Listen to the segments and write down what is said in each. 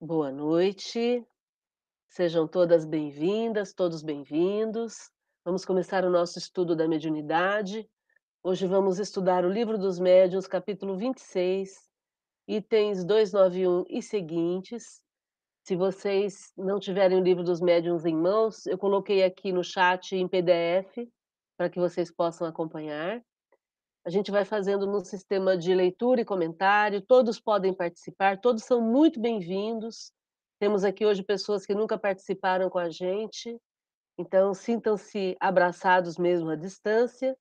Boa noite. Sejam todas bem-vindas, todos bem-vindos. Vamos começar o nosso estudo da mediunidade. Hoje vamos estudar o Livro dos Médiuns, capítulo 26, itens 291 e seguintes. Se vocês não tiverem o Livro dos Médiuns em mãos, eu coloquei aqui no chat em PDF, para que vocês possam acompanhar. A gente vai fazendo no sistema de leitura e comentário, todos podem participar, todos são muito bem-vindos. Temos aqui hoje pessoas que nunca participaram com a gente, então sintam-se abraçados mesmo à distância.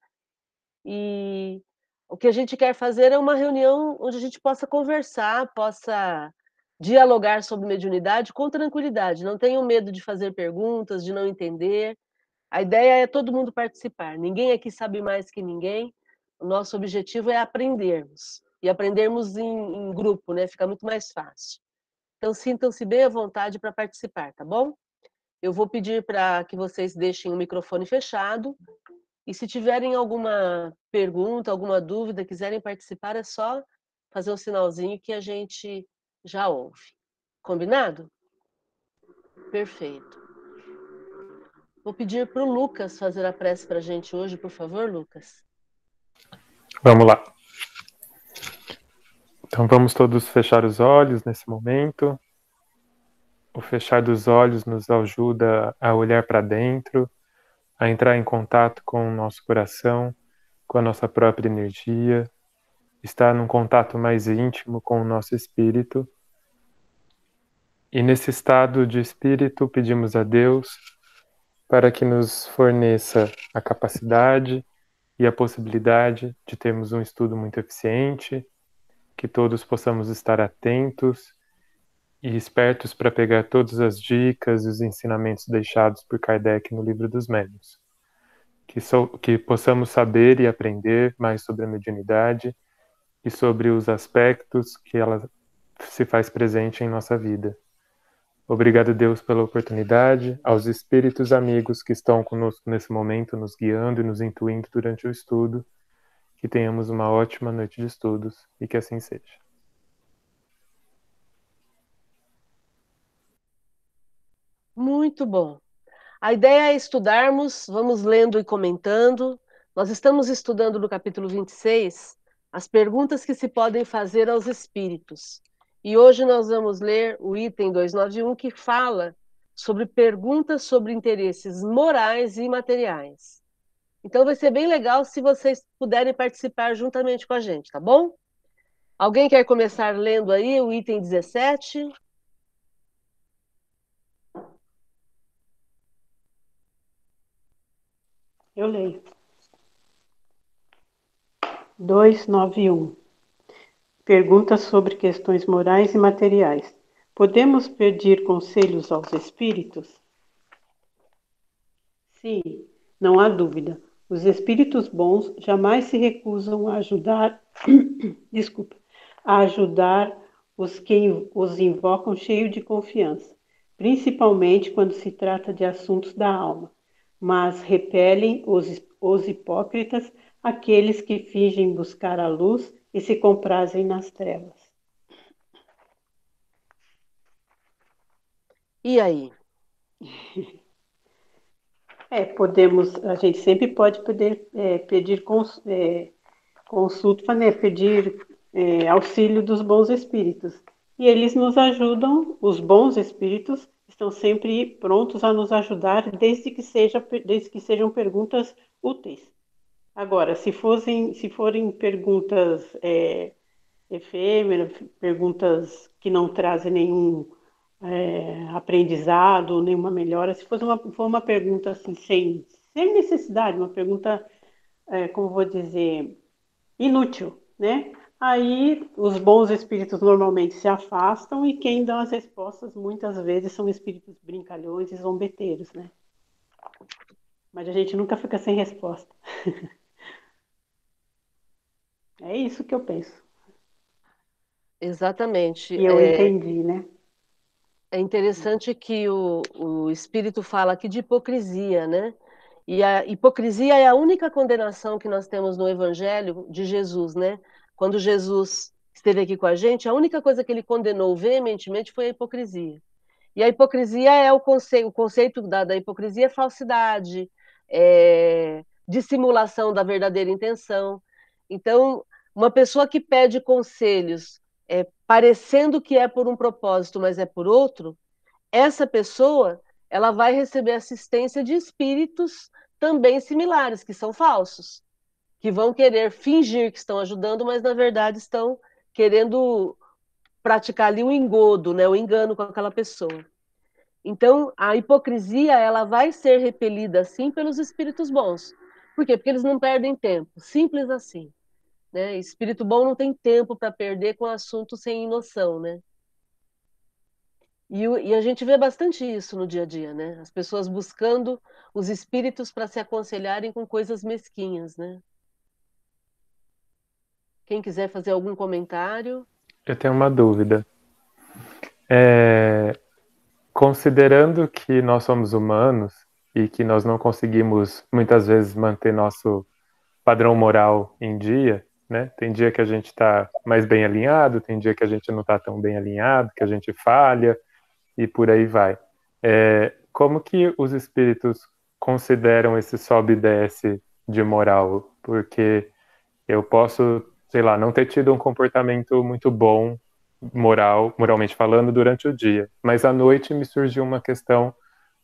E o que a gente quer fazer é uma reunião onde a gente possa conversar, possa dialogar sobre mediunidade com tranquilidade, não tenham medo de fazer perguntas, de não entender. A ideia é todo mundo participar, ninguém aqui sabe mais que ninguém, o nosso objetivo é aprendermos, e aprendermos em, em grupo, né? Fica muito mais fácil. Então, sintam-se bem à vontade para participar, tá bom? Eu vou pedir para que vocês deixem o microfone fechado, e se tiverem alguma pergunta, alguma dúvida, quiserem participar, é só fazer um sinalzinho que a gente já ouve. Combinado? Perfeito. Vou pedir para o Lucas fazer a prece para a gente hoje, por favor, Lucas. Vamos lá. Então vamos todos fechar os olhos nesse momento. O fechar dos olhos nos ajuda a olhar para dentro, a entrar em contato com o nosso coração, com a nossa própria energia, estar num contato mais íntimo com o nosso espírito. E nesse estado de espírito pedimos a Deus para que nos forneça a capacidade e a possibilidade de termos um estudo muito eficiente, que todos possamos estar atentos e espertos para pegar todas as dicas e os ensinamentos deixados por Kardec no Livro dos Médiuns. Que, so, que possamos saber e aprender mais sobre a mediunidade e sobre os aspectos que ela se faz presente em nossa vida. Obrigado, Deus, pela oportunidade, aos espíritos amigos que estão conosco nesse momento, nos guiando e nos intuindo durante o estudo. Que tenhamos uma ótima noite de estudos e que assim seja. Muito bom. A ideia é estudarmos, vamos lendo e comentando. Nós estamos estudando no capítulo 26 as perguntas que se podem fazer aos espíritos. E hoje nós vamos ler o item 291 que fala sobre perguntas sobre interesses morais e materiais. Então vai ser bem legal se vocês puderem participar juntamente com a gente, tá bom? Alguém quer começar lendo aí o item 17? Eu leio. 291 Perguntas sobre questões morais e materiais. Podemos pedir conselhos aos espíritos? Sim, não há dúvida. Os espíritos bons jamais se recusam a ajudar, desculpa, a ajudar os que os invocam cheio de confiança, principalmente quando se trata de assuntos da alma, mas repelem os, os hipócritas, aqueles que fingem buscar a luz e se comprazem nas trevas. E aí? É, podemos, a gente sempre pode poder é, pedir cons, é, consulta, né, pedir é, auxílio dos bons espíritos. E eles nos ajudam, os bons espíritos estão sempre prontos a nos ajudar, desde que, seja, desde que sejam perguntas úteis. Agora, se, fossem, se forem perguntas é, efêmeras, perguntas que não trazem nenhum é, aprendizado, nenhuma melhora, se fosse uma, for uma pergunta assim, sem, sem necessidade, uma pergunta, é, como vou dizer, inútil, né? Aí os bons espíritos normalmente se afastam e quem dá as respostas muitas vezes são espíritos brincalhões e zombeteiros, né? Mas a gente nunca fica sem resposta. É isso que eu penso. Exatamente. E eu é, entendi, né? É interessante que o, o Espírito fala aqui de hipocrisia, né? E a hipocrisia é a única condenação que nós temos no Evangelho de Jesus, né? Quando Jesus esteve aqui com a gente, a única coisa que ele condenou veementemente foi a hipocrisia. E a hipocrisia é o conceito, o conceito da, da hipocrisia é falsidade, é dissimulação da verdadeira intenção. Então, uma pessoa que pede conselhos é, parecendo que é por um propósito, mas é por outro, essa pessoa ela vai receber assistência de espíritos também similares, que são falsos, que vão querer fingir que estão ajudando, mas na verdade estão querendo praticar ali um engodo, né, o um engano com aquela pessoa. Então, a hipocrisia ela vai ser repelida assim pelos espíritos bons. Por quê? Porque eles não perdem tempo, simples assim. Né? Espírito bom não tem tempo para perder com assunto sem noção, né? E, e, a gente vê bastante isso no dia a dia, né? As pessoas buscando os espíritos para se aconselharem com coisas mesquinhas, né? Quem quiser fazer algum comentário? Eu tenho uma dúvida. É, considerando que nós somos humanos e que nós não conseguimos muitas vezes manter nosso padrão moral em dia, né? Tem dia que a gente está mais bem alinhado, tem dia que a gente não está tão bem alinhado, que a gente falha, e por aí vai. É, como que os espíritos consideram esse sobe e desce de moral? Porque eu posso, sei lá, não ter tido um comportamento muito bom, moral, moralmente falando, durante o dia, mas à noite me surgiu uma questão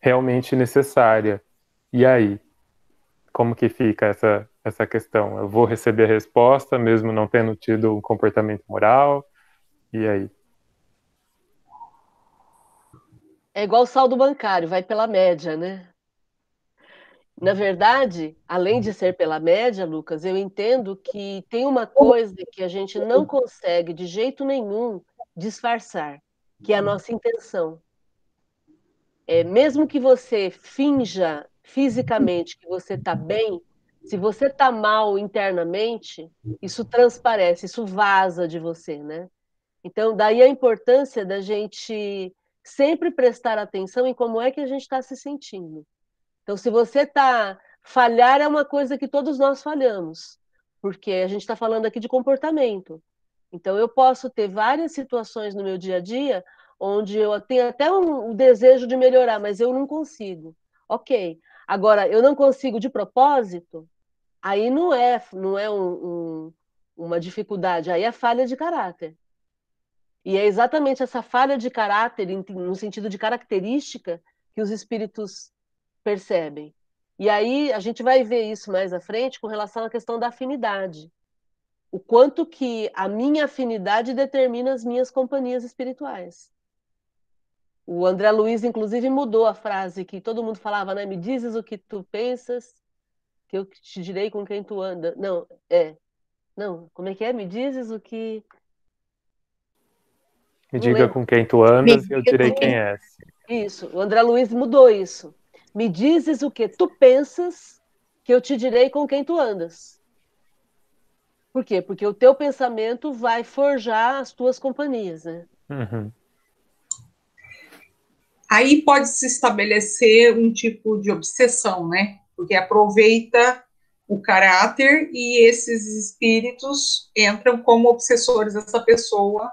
realmente necessária. E aí? Como que fica essa, essa questão? Eu vou receber a resposta, mesmo não tendo tido um comportamento moral? E aí? É igual o saldo bancário, vai pela média, né? Na verdade, além de ser pela média, Lucas, eu entendo que tem uma coisa que a gente não consegue de jeito nenhum disfarçar, que é a nossa intenção. É, mesmo que você finja fisicamente que você está bem, se você está mal internamente, isso transparece, isso vaza de você, né? Então, daí a importância da gente sempre prestar atenção em como é que a gente está se sentindo. Então, se você está. Falhar é uma coisa que todos nós falhamos, porque a gente está falando aqui de comportamento. Então, eu posso ter várias situações no meu dia a dia onde eu tenho até um, desejo de melhorar, mas eu não consigo. Ok. Agora, eu não consigo de propósito, aí não é, não é um, um, uma dificuldade, aí é falha de caráter. E é exatamente essa falha de caráter, no sentido de característica, que os espíritos percebem. E aí a gente vai ver isso mais à frente com relação à questão da afinidade. O quanto que a minha afinidade determina as minhas companhias espirituais. O André Luiz, inclusive, mudou a frase que todo mundo falava, né? Me dizes o que tu pensas, que eu te direi com quem tu anda. Não, é. Não, como é que é? Me dizes o que me diga com quem tu andas e eu direi quem és. Isso, o André Luiz mudou isso. Me dizes o que tu pensas, que eu te direi com quem tu andas. Por quê? Porque o teu pensamento vai forjar as tuas companhias, né? Uhum. Aí pode se estabelecer um tipo de obsessão, né? Porque aproveita o caráter e esses espíritos entram como obsessores dessa pessoa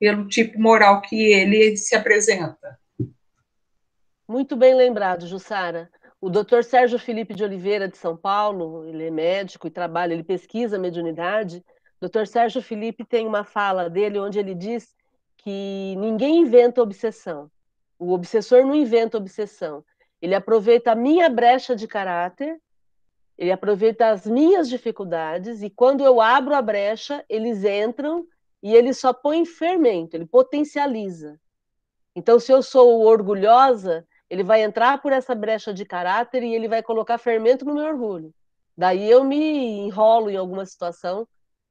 pelo tipo moral que ele se apresenta. Muito bem lembrado, Jussara. O Dr. Sérgio Felipe de Oliveira, de São Paulo, ele é médico e trabalha, ele pesquisa mediunidade. Dr. Sérgio Felipe tem uma fala dele onde ele diz que ninguém inventa obsessão. O obsessor não inventa obsessão. Ele aproveita a minha brecha de caráter, ele aproveita as minhas dificuldades, e quando eu abro a brecha, eles entram e ele só põe fermento, ele potencializa. Então, se eu sou orgulhosa, ele vai entrar por essa brecha de caráter e ele vai colocar fermento no meu orgulho. Daí eu me enrolo em alguma situação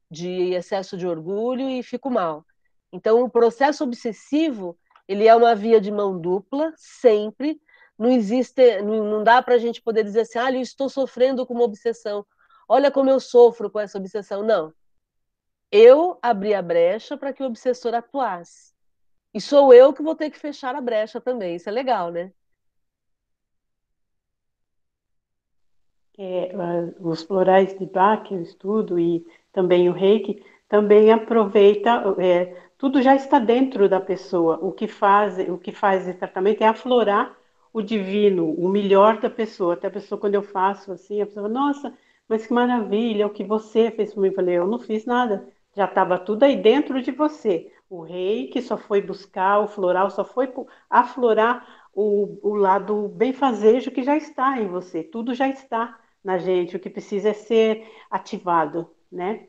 de excesso de orgulho e fico mal. Então, o processo obsessivo, ele é uma via de mão dupla, sempre. Não existe, não dá para a gente poder dizer assim, ah, eu estou sofrendo com uma obsessão. Olha como eu sofro com essa obsessão. Não eu abri a brecha para que o obsessor atuasse. E sou eu que vou ter que fechar a brecha também. Isso é legal, né? É, os florais de Bach, eu estudo, e também o reiki, também aproveita, é, tudo já está dentro da pessoa. O que faz, o que faz esse tratamento é aflorar o divino, o melhor da pessoa. Até a pessoa, quando eu faço assim, a pessoa, nossa, mas que maravilha, o que você fez por mim. Eu falei, eu não fiz nada, já estava tudo aí dentro de você. O rei que só foi buscar, o floral só foi aflorar o, o lado benfazejo que já está em você. Tudo já está na gente, o que precisa é ser ativado, né?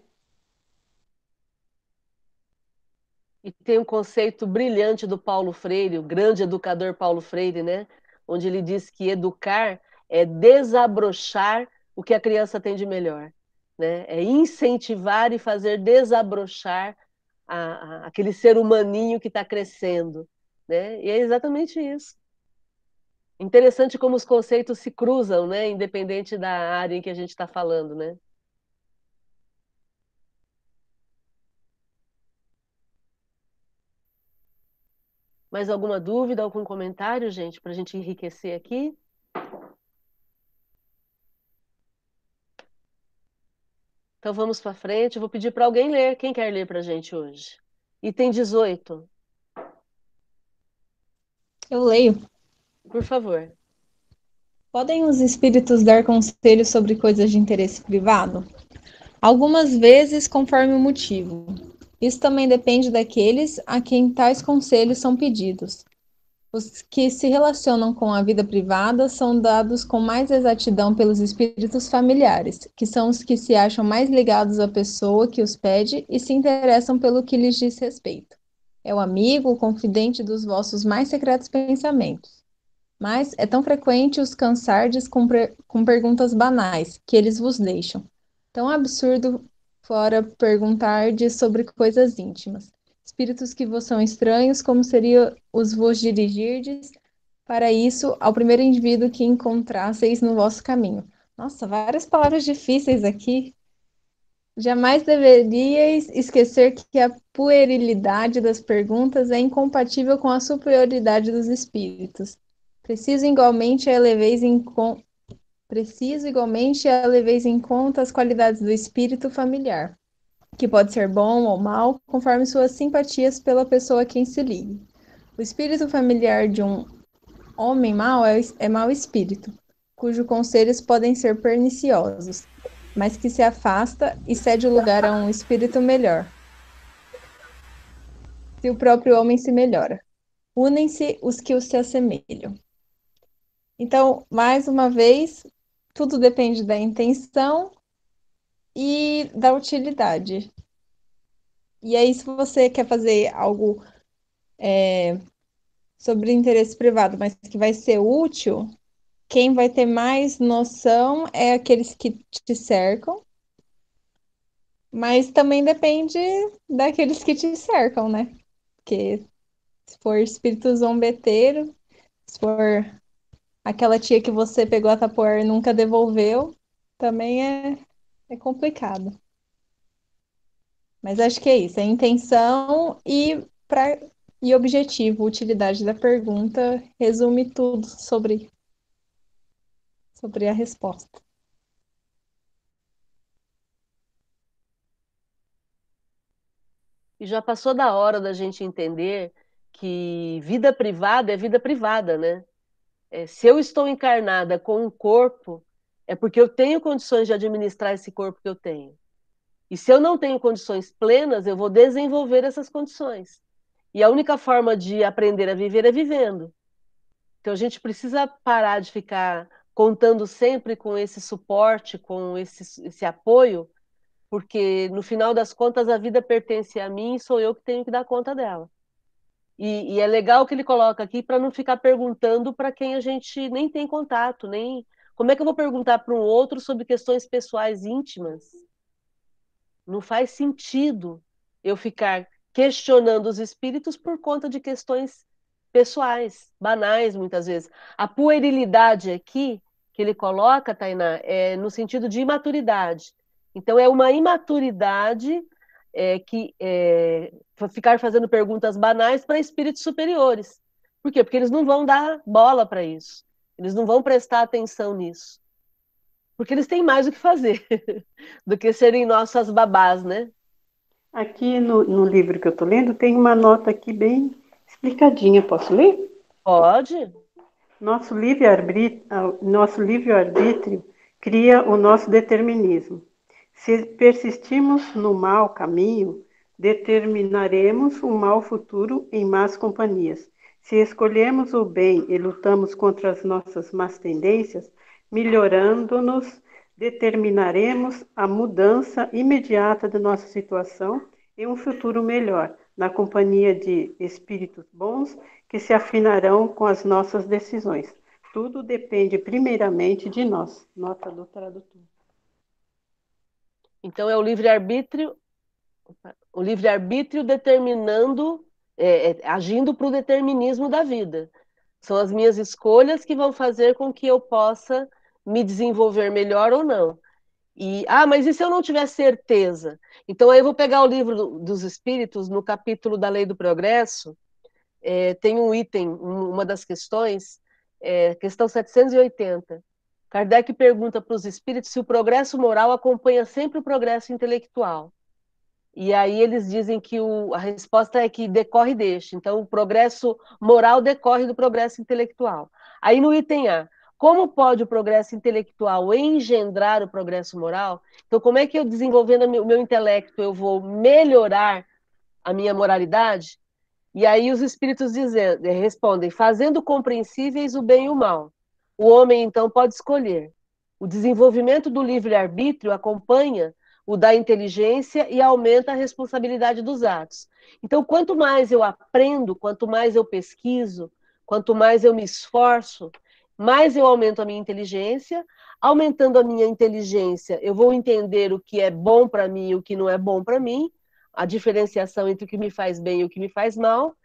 E tem um conceito brilhante do Paulo Freire, o grande educador Paulo Freire, né? Onde ele diz que educar é desabrochar o que a criança tem de melhor, né? É incentivar e fazer desabrochar a, a, aquele ser humaninho que está crescendo, né? E é exatamente isso. Interessante como os conceitos se cruzam, né? Independente da área em que a gente está falando, né? Mais alguma dúvida, algum comentário, gente, para a gente enriquecer aqui? Então vamos para frente. Eu vou pedir para alguém ler. Quem quer ler para a gente hoje? Item 18. Eu leio. Por favor. Podem os espíritos dar conselhos sobre coisas de interesse privado? Algumas vezes, conforme o motivo. Isso também depende daqueles a quem tais conselhos são pedidos. Os que se relacionam com a vida privada são dados com mais exatidão pelos espíritos familiares, que são os que se acham mais ligados à pessoa que os pede e se interessam pelo que lhes diz respeito. É o amigo, o confidente dos vossos mais secretos pensamentos. Mas é tão frequente os cansardes com, com perguntas banais que eles vos deixam. Tão absurdo fora perguntar-de sobre coisas íntimas. Espíritos que vos são estranhos, como seria os vos dirigirdes para isso ao primeiro indivíduo que encontrasseis no vosso caminho. Nossa, várias palavras difíceis aqui. Jamais deveríeis esquecer que a puerilidade das perguntas é incompatível com a superioridade dos espíritos. Preciso igualmente eleveis em, Preciso igualmente leveis em conta as qualidades do espírito familiar, que pode ser bom ou mal, conforme suas simpatias pela pessoa a quem se ligue. O espírito familiar de um homem mau é, é mau espírito, cujos conselhos podem ser perniciosos, mas que se afasta e cede o lugar a um espírito melhor. Se o próprio homem se melhora, unem-se os que os se assemelham. Então, mais uma vez, tudo depende da intenção e da utilidade. E aí, se você quer fazer algo é, sobre interesse privado, mas que vai ser útil, quem vai ter mais noção é aqueles que te cercam, mas também depende daqueles que te cercam, né? Porque se for espírito zombeteiro, se for aquela tia que você pegou a tapoer e nunca devolveu, também é, é complicado. Mas acho que é isso, é intenção e, pra, e objetivo, utilidade da pergunta, resume tudo sobre, sobre a resposta. E já passou da hora da gente entender que vida privada é vida privada, né? É, se eu estou encarnada com um corpo, é porque eu tenho condições de administrar esse corpo que eu tenho. E se eu não tenho condições plenas, eu vou desenvolver essas condições. E a única forma de aprender a viver é vivendo. Então a gente precisa parar de ficar contando sempre com esse suporte, com esse, esse apoio, porque no final das contas a vida pertence a mim e sou eu que tenho que dar conta dela. E, e é legal que ele coloca aqui para não ficar perguntando para quem a gente nem tem contato, nem como é que eu vou perguntar para um outro sobre questões pessoais íntimas? Não faz sentido eu ficar questionando os espíritos por conta de questões pessoais, banais muitas vezes. A puerilidade aqui que ele coloca, Tainá, é no sentido de imaturidade. Então é uma imaturidade é, que é, ficar fazendo perguntas banais para espíritos superiores. Por quê? Porque eles não vão dar bola para isso. Eles não vão prestar atenção nisso. Porque eles têm mais o que fazer do que serem nossas babás, né? Aqui no, no livro que eu estou lendo tem uma nota aqui bem explicadinha. Posso ler? Pode. Nosso livre-arbítrio nosso livre -arbítrio cria o nosso determinismo. Se persistimos no mau caminho, determinaremos um mau futuro em más companhias. Se escolhemos o bem e lutamos contra as nossas más tendências, melhorando-nos, determinaremos a mudança imediata de nossa situação e um futuro melhor, na companhia de espíritos bons que se afinarão com as nossas decisões. Tudo depende primeiramente de nós. Nota do tradutor. Então é o livre-arbítrio, o livre-arbítrio determinando, é, é, agindo para o determinismo da vida. São as minhas escolhas que vão fazer com que eu possa me desenvolver melhor ou não. E, ah, mas e se eu não tiver certeza? Então, aí eu vou pegar o livro do, dos Espíritos, no capítulo da Lei do Progresso, é, tem um item, uma das questões, é, questão 780. Kardec pergunta para os espíritos se o progresso moral acompanha sempre o progresso intelectual. E aí eles dizem que o, a resposta é que decorre deste. Então, o progresso moral decorre do progresso intelectual. Aí no item A, como pode o progresso intelectual engendrar o progresso moral? Então, como é que eu, desenvolvendo o meu intelecto, eu vou melhorar a minha moralidade? E aí os espíritos dizem, respondem, fazendo compreensíveis o bem e o mal. O homem, então, pode escolher. O desenvolvimento do livre-arbítrio acompanha o da inteligência e aumenta a responsabilidade dos atos. Então, quanto mais eu aprendo, quanto mais eu pesquiso, quanto mais eu me esforço, mais eu aumento a minha inteligência. Aumentando a minha inteligência, eu vou entender o que é bom para mim e o que não é bom para mim, a diferenciação entre o que me faz bem e o que me faz mal.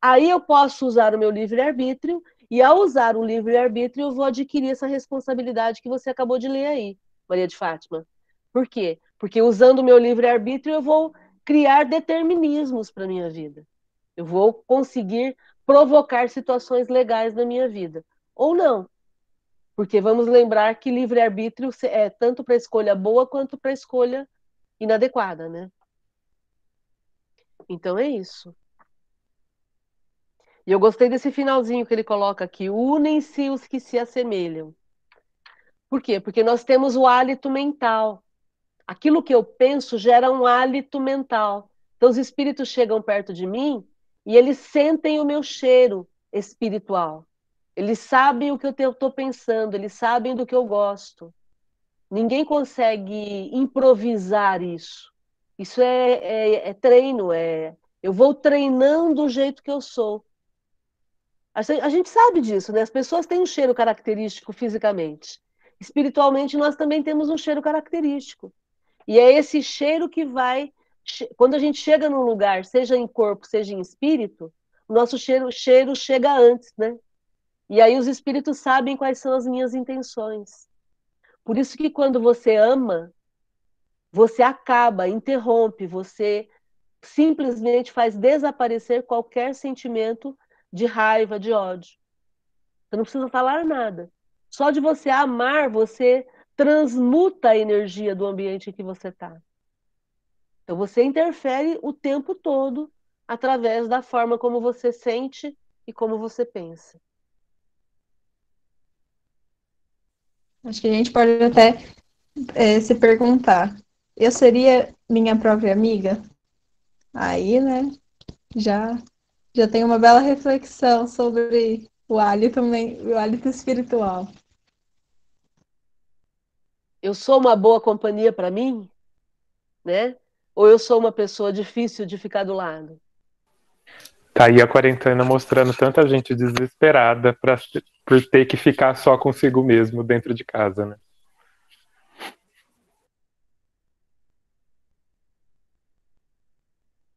Aí eu posso usar o meu livre-arbítrio e ao usar o livre-arbítrio, eu vou adquirir essa responsabilidade que você acabou de ler aí, Maria de Fátima. Por quê? Porque usando o meu livre-arbítrio, eu vou criar determinismos para minha vida. Eu vou conseguir provocar situações legais na minha vida. Ou não. Porque vamos lembrar que livre-arbítrio é tanto para escolha boa quanto para escolha inadequada, né? Então é isso. E eu gostei desse finalzinho que ele coloca aqui: unem-se os que se assemelham. Por quê? Porque nós temos o hálito mental. Aquilo que eu penso gera um hálito mental. Então, os espíritos chegam perto de mim e eles sentem o meu cheiro espiritual. Eles sabem o que eu estou pensando, eles sabem do que eu gosto. Ninguém consegue improvisar isso. Isso é, é, é treino, é eu vou treinando o jeito que eu sou. A gente sabe disso, né? As pessoas têm um cheiro característico fisicamente. Espiritualmente, nós também temos um cheiro característico. E é esse cheiro que vai. Quando a gente chega num lugar, seja em corpo, seja em espírito, o nosso cheiro, cheiro chega antes, né? E aí os espíritos sabem quais são as minhas intenções. Por isso que quando você ama, você acaba, interrompe, você simplesmente faz desaparecer qualquer sentimento de raiva, de ódio. Você não precisa falar nada. Só de você amar, você transmuta a energia do ambiente em que você está. Então você interfere o tempo todo através da forma como você sente e como você pensa. Acho que a gente pode até é, se perguntar: eu seria minha própria amiga? Aí, né? Já já tem uma bela reflexão sobre o hálito, o hálito espiritual. Eu sou uma boa companhia para mim, né? Ou eu sou uma pessoa difícil de ficar do lado? Tá aí a quarentena mostrando tanta gente desesperada pra, por ter que ficar só consigo mesmo dentro de casa, né?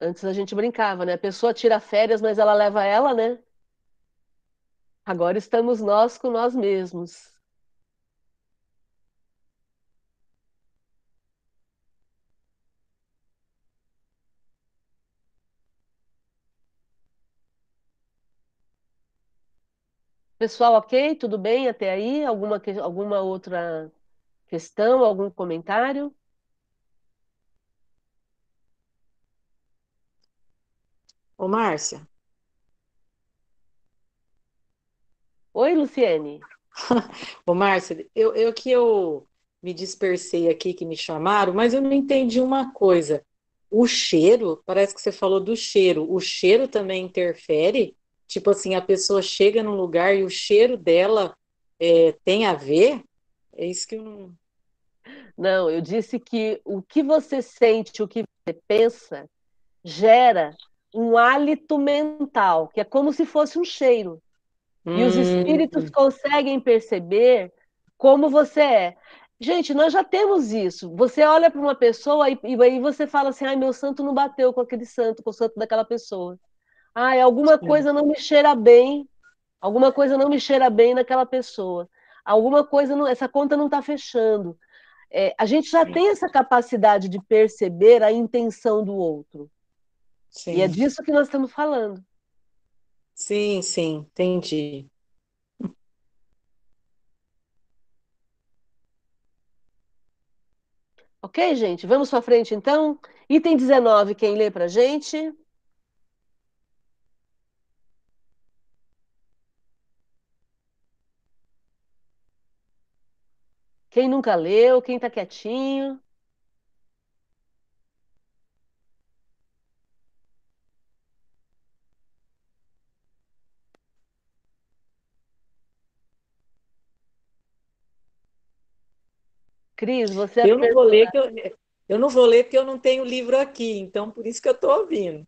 Antes a gente brincava, né? A pessoa tira férias, mas ela leva ela, né? Agora estamos nós com nós mesmos. Pessoal, ok? Tudo bem até aí? Alguma, alguma outra questão, algum comentário? Ô, Márcia. Oi, Luciene. Ô, Márcia, eu, eu que eu me dispersei aqui, que me chamaram, mas eu não entendi uma coisa. O cheiro, parece que você falou do cheiro, o cheiro também interfere? Tipo assim, a pessoa chega num lugar e o cheiro dela é, tem a ver? É isso que eu não. Não, eu disse que o que você sente, o que você pensa, gera um hálito mental, que é como se fosse um cheiro. Hum. E os espíritos hum. conseguem perceber como você é. Gente, nós já temos isso. Você olha para uma pessoa e, e aí você fala assim: ai, meu santo não bateu com aquele santo, com o santo daquela pessoa. Ai, alguma Sim. coisa não me cheira bem, alguma coisa não me cheira bem naquela pessoa. Alguma coisa, não, essa conta não está fechando. É, a gente já Sim. tem essa capacidade de perceber a intenção do outro. Sim. E é disso que nós estamos falando. Sim, sim, entendi. Ok, gente? Vamos para frente então. Item 19, quem lê para a gente? Quem nunca leu, quem está quietinho? Cris, você eu não vou ler que eu, eu não vou ler porque eu não tenho livro aqui, então por isso que eu estou ouvindo.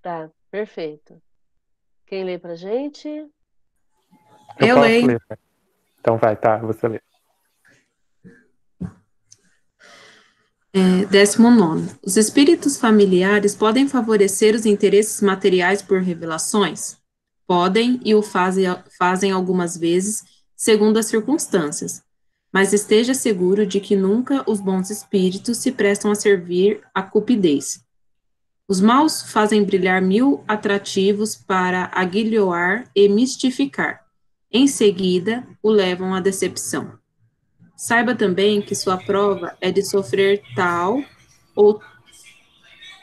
Tá, perfeito. Quem lê para gente? Eu, eu leio. Ler. Então vai, tá, você lê. É, décimo nono. Os espíritos familiares podem favorecer os interesses materiais por revelações? Podem e o fazem, fazem algumas vezes, segundo as circunstâncias. Mas esteja seguro de que nunca os bons espíritos se prestam a servir a cupidez. Os maus fazem brilhar mil atrativos para aguilhoar e mistificar. Em seguida, o levam à decepção. Saiba também que sua prova é de sofrer tal ou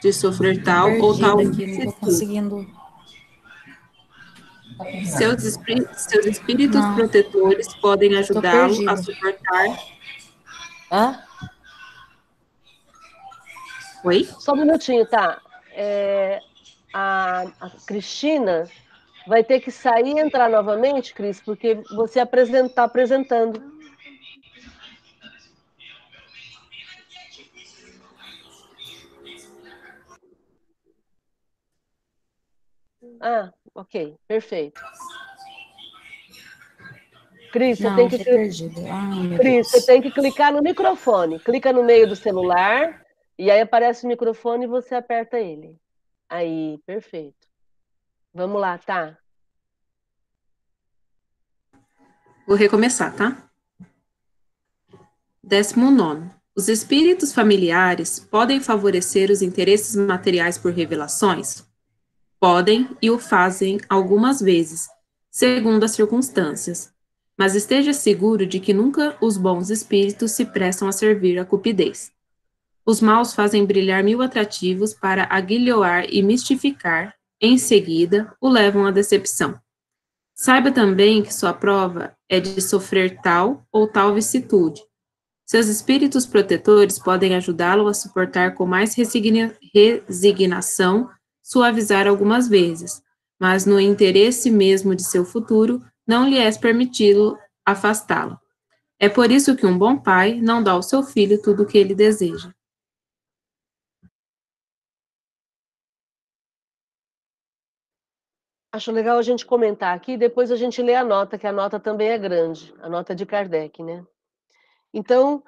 de sofrer tal ou tal. Aqui, não conseguindo. Seus, espí seus espíritos não. protetores podem ajudá-lo a suportar. Hã? Oi? Só um minutinho, tá? É, a, a Cristina vai ter que sair e entrar novamente, Cris, porque você está apresentando. Ah, ok, perfeito. Cris, você tem que Ai, Cris, você tem que clicar no microfone. Clica no meio do celular e aí aparece o microfone e você aperta ele. Aí, perfeito. Vamos lá, tá? Vou recomeçar, tá? Décimo nono. Os espíritos familiares podem favorecer os interesses materiais por revelações? Podem e o fazem algumas vezes, segundo as circunstâncias. Mas esteja seguro de que nunca os bons espíritos se prestam a servir a cupidez. Os maus fazem brilhar mil atrativos para aguilhoar e mistificar, em seguida o levam à decepção. Saiba também que sua prova é de sofrer tal ou tal vicissitude. Seus espíritos protetores podem ajudá-lo a suportar com mais resigna resignação suavizar algumas vezes, mas no interesse mesmo de seu futuro, não lhe é permitido afastá-lo. É por isso que um bom pai não dá ao seu filho tudo o que ele deseja. Acho legal a gente comentar aqui, depois a gente lê a nota, que a nota também é grande, a nota de Kardec, né? Então,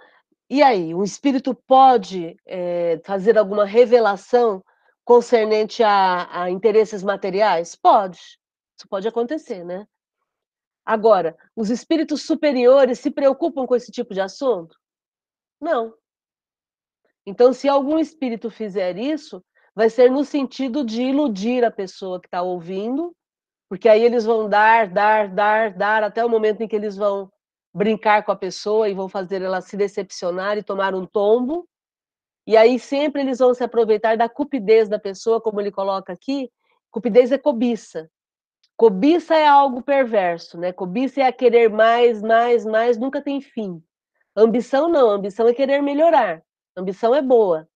e aí, o espírito pode é, fazer alguma revelação concernente a, a interesses materiais? Pode, isso pode acontecer, né? Agora, os espíritos superiores se preocupam com esse tipo de assunto? Não. Então, se algum espírito fizer isso, vai ser no sentido de iludir a pessoa que está ouvindo, porque aí eles vão dar, dar, dar, dar, até o momento em que eles vão brincar com a pessoa e vão fazer ela se decepcionar e tomar um tombo, e aí sempre eles vão se aproveitar da cupidez da pessoa, como ele coloca aqui, Cupidez é cobiça. Cobiça é algo perverso, né? Cobiça é querer mais, mais, mais, nunca tem fim. Ambição não, ambição é querer melhorar. Ambição é boa.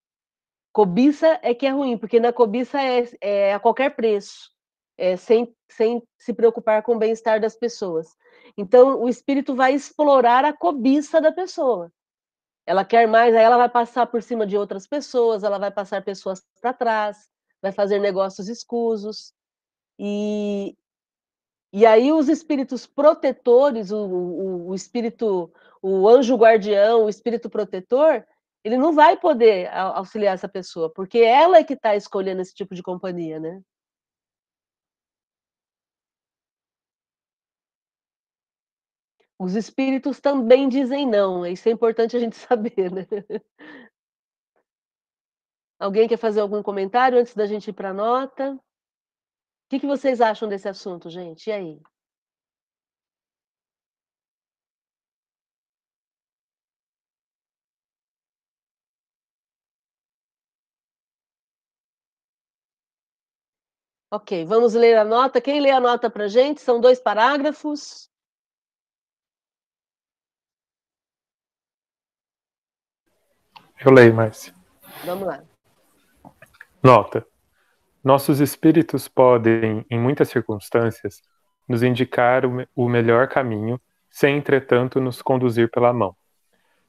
Cobiça é que é ruim, porque na cobiça é, é a qualquer preço, é sem, sem se preocupar com o bem-estar das pessoas. Então, o espírito vai explorar a cobiça da pessoa. Ela quer mais, aí ela vai passar por cima de outras pessoas, ela vai passar pessoas para trás, vai fazer negócios escusos. E, e aí os espíritos protetores, o, o, o espírito, o anjo guardião, o espírito protetor, ele não vai poder auxiliar essa pessoa, porque ela é que está escolhendo esse tipo de companhia, né? Os espíritos também dizem não, isso é importante a gente saber, né? Alguém quer fazer algum comentário antes da gente ir para a nota? O que, que vocês acham desse assunto, gente? E aí? Ok, vamos ler a nota. Quem lê a nota para gente? São dois parágrafos. Eu leio, Márcia. Vamos lá. Nota. Nossos espíritos podem, em muitas circunstâncias, nos indicar o melhor caminho, sem, entretanto, nos conduzir pela mão.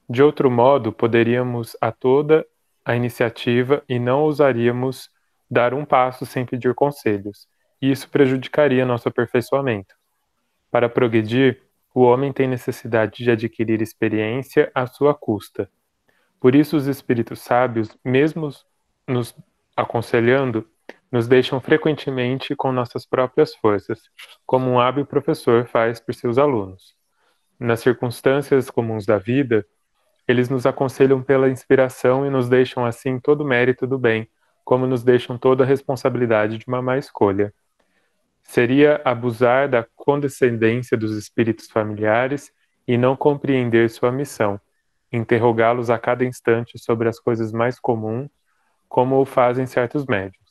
De outro modo, poderíamos a toda a iniciativa e não ousaríamos dar um passo sem pedir conselhos, e isso prejudicaria nosso aperfeiçoamento. Para progredir, o homem tem necessidade de adquirir experiência à sua custa por isso, os espíritos sábios, mesmo nos aconselhando, nos deixam frequentemente com nossas próprias forças, como um hábil professor faz por seus alunos. Nas circunstâncias comuns da vida, eles nos aconselham pela inspiração e nos deixam assim todo o mérito do bem, como nos deixam toda a responsabilidade de uma má escolha. Seria abusar da condescendência dos espíritos familiares e não compreender sua missão interrogá-los a cada instante sobre as coisas mais comuns, como o fazem certos médios.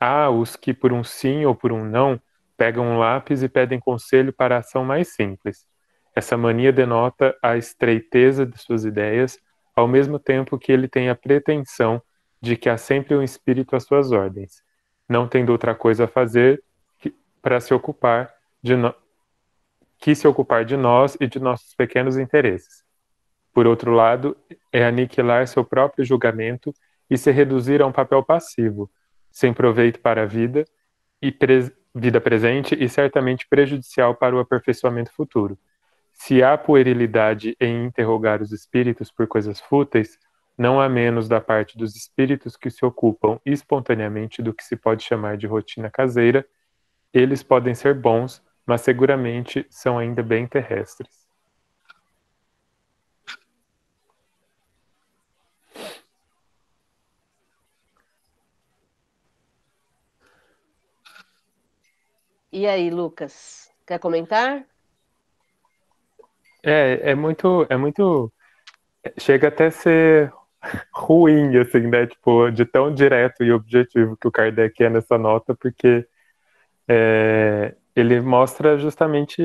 Há os que, por um sim ou por um não, pegam um lápis e pedem conselho para a ação mais simples. Essa mania denota a estreiteza de suas ideias, ao mesmo tempo que ele tem a pretensão de que há sempre um espírito às suas ordens, não tendo outra coisa a fazer para se ocupar de no... que se ocupar de nós e de nossos pequenos interesses. Por outro lado, é aniquilar seu próprio julgamento e se reduzir a um papel passivo, sem proveito para a vida e pre vida presente e certamente prejudicial para o aperfeiçoamento futuro. Se há puerilidade em interrogar os espíritos por coisas fúteis, não há menos da parte dos espíritos que se ocupam espontaneamente do que se pode chamar de rotina caseira. Eles podem ser bons, mas seguramente são ainda bem terrestres. E aí, Lucas, quer comentar? É, é muito, é muito, chega até a ser ruim, assim, né, tipo, de tão direto e objetivo que o Kardec é nessa nota, porque é, ele mostra justamente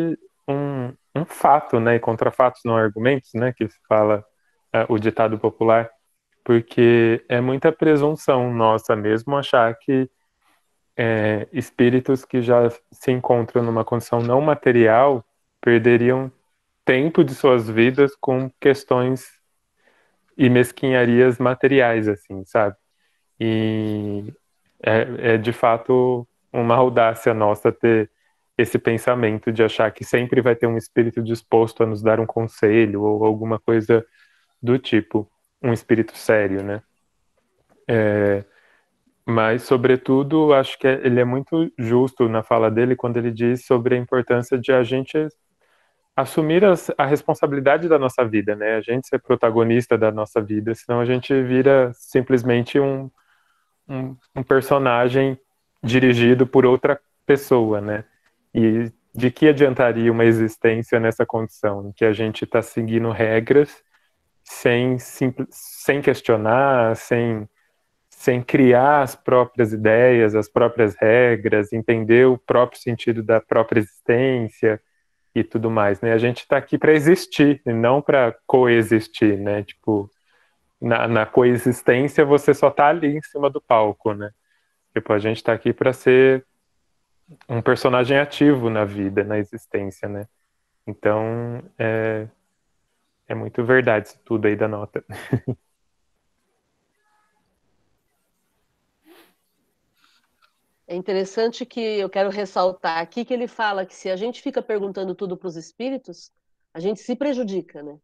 um, um fato, né, e contra fatos não argumentos, né, que se fala é, o ditado popular, porque é muita presunção nossa mesmo achar que é, espíritos que já se encontram numa condição não material perderiam tempo de suas vidas com questões e mesquinharias materiais, assim, sabe? E é, é de fato uma audácia nossa ter esse pensamento de achar que sempre vai ter um espírito disposto a nos dar um conselho ou alguma coisa do tipo, um espírito sério, né? É, mas, sobretudo, acho que ele é muito justo na fala dele quando ele diz sobre a importância de a gente assumir as, a responsabilidade da nossa vida, né? A gente ser protagonista da nossa vida, senão a gente vira simplesmente um, um, um personagem dirigido por outra pessoa, né? E de que adiantaria uma existência nessa condição, em que a gente está seguindo regras sem, sem questionar, sem sem criar as próprias ideias, as próprias regras, entender o próprio sentido da própria existência e tudo mais, né? A gente está aqui para existir e não para coexistir, né? Tipo, na, na, coexistência você só está ali em cima do palco, né? Tipo, a gente está aqui para ser um personagem ativo na vida, na existência, né? Então, é, é muito verdade isso tudo aí da nota. É interessante que eu quero ressaltar aqui que ele fala que se a gente fica perguntando tudo para os espíritos, a gente se prejudica, né?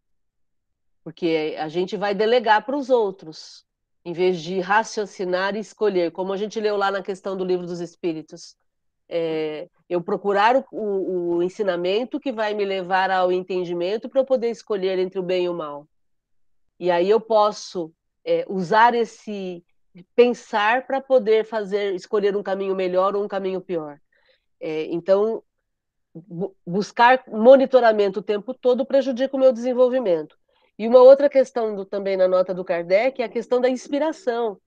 Porque a gente vai delegar para os outros, em vez de raciocinar e escolher, como a gente leu lá na questão do livro dos espíritos. É, eu procurar o, o, o ensinamento que vai me levar ao entendimento para eu poder escolher entre o bem e o mal. E aí eu posso é, usar esse pensar para poder fazer, escolher um caminho melhor ou um caminho pior. É, então, bu buscar monitoramento o tempo todo prejudica o meu desenvolvimento. E uma outra questão do, também na nota do Kardec é a questão da inspiração.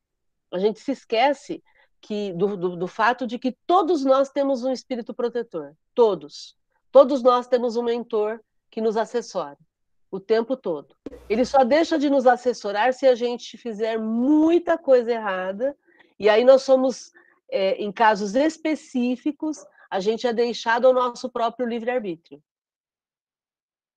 A gente se esquece que do, do, do fato de que todos nós temos um espírito protetor. Todos. Todos nós temos um mentor que nos assessora o tempo todo. Ele só deixa de nos assessorar se a gente fizer muita coisa errada, e aí nós somos, é, em casos específicos, a gente é deixado ao nosso próprio livre-arbítrio.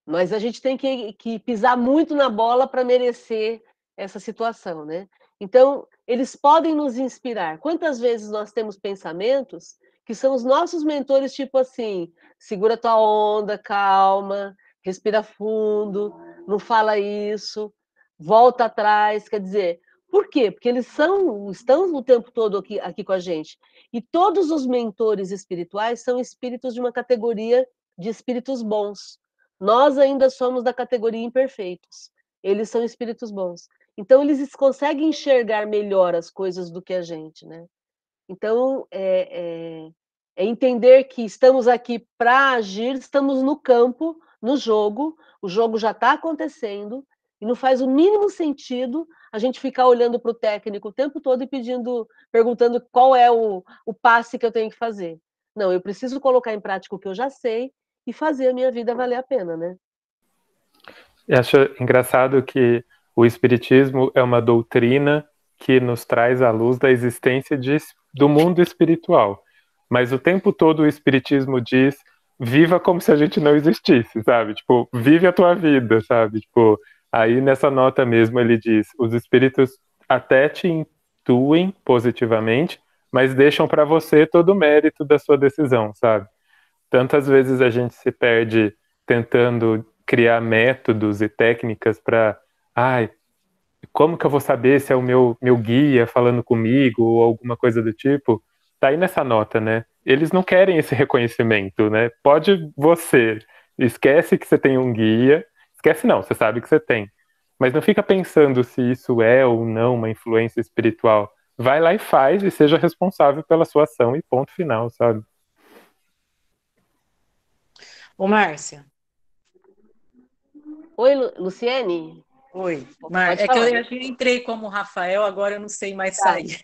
Mas a gente tem que, que pisar muito na bola para merecer essa situação, né? Então, eles podem nos inspirar. Quantas vezes nós temos pensamentos que são os nossos mentores, tipo assim, segura tua onda, calma, respira fundo, não fala isso, volta atrás, quer dizer, por quê? Porque eles são, estão o tempo todo aqui, aqui com a gente. E todos os mentores espirituais são espíritos de uma categoria de espíritos bons. Nós ainda somos da categoria imperfeitos. Eles são espíritos bons. Então, eles conseguem enxergar melhor as coisas do que a gente, né? Então, é, é, é entender que estamos aqui para agir, estamos no campo, no jogo, o jogo já está acontecendo, e não faz o mínimo sentido a gente ficar olhando para o técnico o tempo todo e pedindo, perguntando qual é o, o passe que eu tenho que fazer. Não, eu preciso colocar em prática o que eu já sei e fazer a minha vida valer a pena, né? Eu acho engraçado que o Espiritismo é uma doutrina que nos traz à luz da existência de, do mundo espiritual. Mas o tempo todo o Espiritismo diz viva como se a gente não existisse, sabe? Tipo, vive a tua vida, sabe? Tipo, aí nessa nota mesmo ele diz: os espíritos até te intuem positivamente, mas deixam para você todo o mérito da sua decisão, sabe? Tantas vezes a gente se perde tentando criar métodos e técnicas para, ai, como que eu vou saber se é o meu, meu guia falando comigo ou alguma coisa do tipo? Tá aí nessa nota, né? eles não querem esse reconhecimento, né? Pode você, esquece que você tem um guia, esquece não, você sabe que você tem, mas não fica pensando se isso é ou não uma influência espiritual. Vai lá e faz e seja responsável pela sua ação e ponto final, sabe? Ô, Márcia. Oi, Lu Luciene. Oi, Márcia. É que eu, eu entrei como Rafael, agora eu não sei mais tá. sair.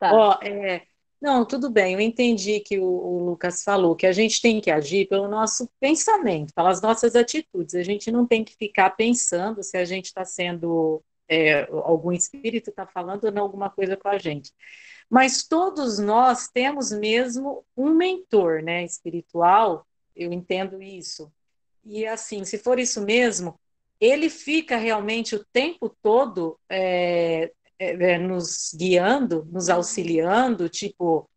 Tá. Ó, é, não, tudo bem, eu entendi que o, o, Lucas falou, que a gente tem que agir pelo nosso pensamento, pelas nossas atitudes. A gente não tem que ficar pensando se a gente está sendo, é, algum espírito está falando ou não alguma coisa com a gente. Mas todos nós temos mesmo um mentor, né, espiritual, eu entendo isso. E assim, se for isso mesmo, ele fica realmente o tempo todo é, é, é, nos guiando, nos auxiliando, tipo,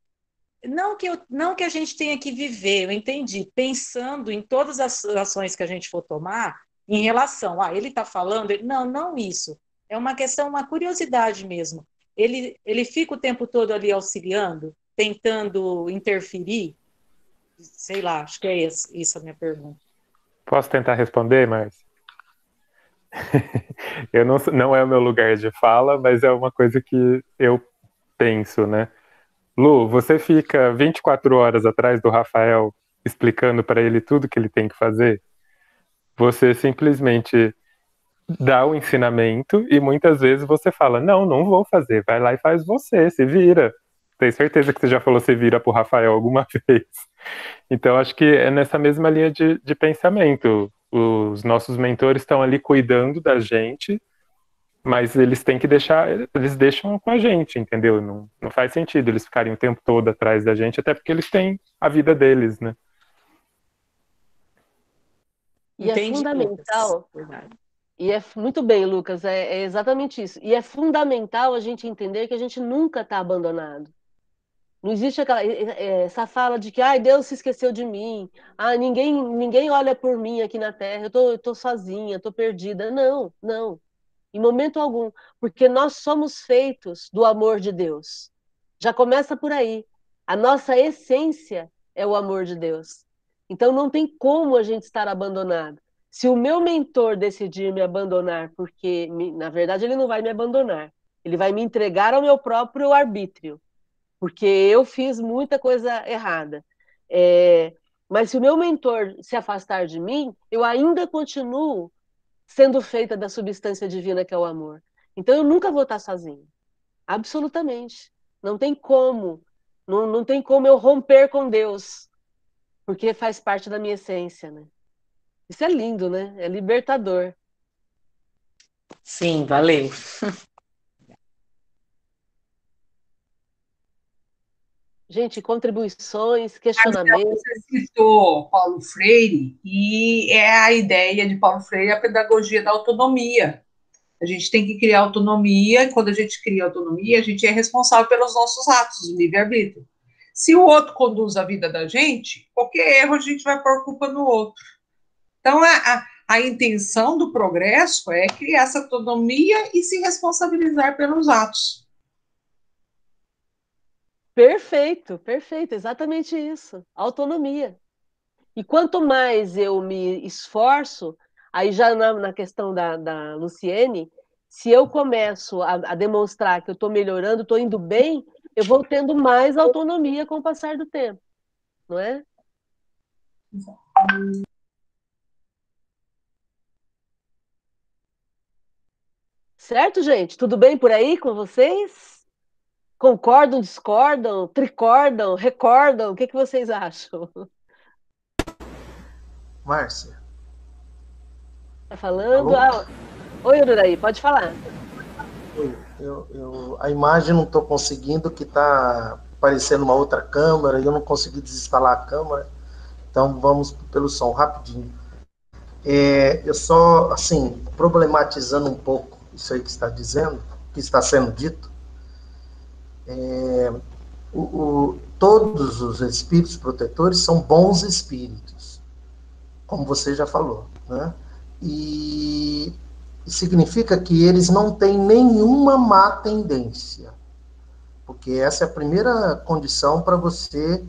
não que, eu, não que a gente tenha que viver, eu entendi, pensando em todas as ações que a gente for tomar em relação, ah, ele está falando, ele, não, não isso, é uma questão, uma curiosidade mesmo. Ele, ele fica o tempo todo ali auxiliando, tentando interferir, sei lá, acho que é isso, isso a minha pergunta. Posso tentar responder, Márcia? Eu não, não é o meu lugar de fala, mas é uma coisa que eu penso, né? Lu, você fica 24 horas atrás do Rafael explicando para ele tudo que ele tem que fazer? Você simplesmente dá o ensinamento e muitas vezes você fala: Não, não vou fazer, vai lá e faz você, se vira. Tenho certeza que você já falou se vira pro Rafael alguma vez. Então, acho que é nessa mesma linha de, de pensamento. Os nossos mentores estão ali cuidando da gente, mas eles têm que deixar, eles deixam com a gente, entendeu? Não, não faz sentido eles ficarem o tempo todo atrás da gente, até porque eles têm a vida deles, né? E é fundamental. E é muito bem, Lucas, é, é, exatamente isso. E é fundamental a gente entender que a gente nunca está abandonado. Não existe aquela, essa fala de que ai, Deus se esqueceu de mim, ah, ninguém, ninguém olha por mim aqui na Terra, eu tô, eu tô sozinha, tô perdida. Não, não, em momento algum, porque nós somos feitos do amor de Deus. Já começa por aí. A nossa essência é o amor de Deus. Então não tem como a gente estar abandonado. Se o meu mentor decidir me abandonar, porque na verdade ele não vai me abandonar, ele vai me entregar ao meu próprio arbítrio, porque eu fiz muita coisa errada. É, mas se o meu mentor se afastar de mim, eu ainda continuo sendo feita da substância divina que é o amor. Então eu nunca vou estar sozinho. Absolutamente. Não tem como. Não, não tem como eu romper com Deus, porque faz parte da minha essência, né? Isso é lindo, né? É libertador. Sim, valeu. Gente, contribuições, questionamentos. Você citou Paulo Freire, e é a ideia de Paulo Freire a pedagogia da autonomia. A gente tem que criar autonomia, e quando a gente cria autonomia, a gente é responsável pelos nossos atos, o livre-arbítrio. Se o outro conduz a vida da gente, qualquer erro a gente vai pôr culpa no outro. Então, a, a, a intenção do progresso é criar essa autonomia e se responsabilizar pelos atos. Perfeito, perfeito, exatamente isso. Autonomia. E quanto mais eu me esforço, aí já na, na questão da, da Luciene, se eu começo a, a demonstrar que eu estou melhorando, estou indo bem, eu vou tendo mais autonomia com o passar do tempo, não é? Certo, gente? Tudo bem por aí com vocês? Concordam, discordam, tricordam, recordam? O que, que vocês acham? Márcia. Tá falando? Ah, oi, Ururaí, pode falar. Oi, eu, eu, a imagem não estou conseguindo, que está aparecendo uma outra câmera, e eu não consegui desinstalar a câmera, então vamos pelo som rapidinho. É, eu só, assim, problematizando um pouco isso aí que está dizendo, que está sendo dito, é, o, o, todos os espíritos protetores são bons espíritos, como você já falou, né? E significa que eles não têm nenhuma má tendência, porque essa é a primeira condição para você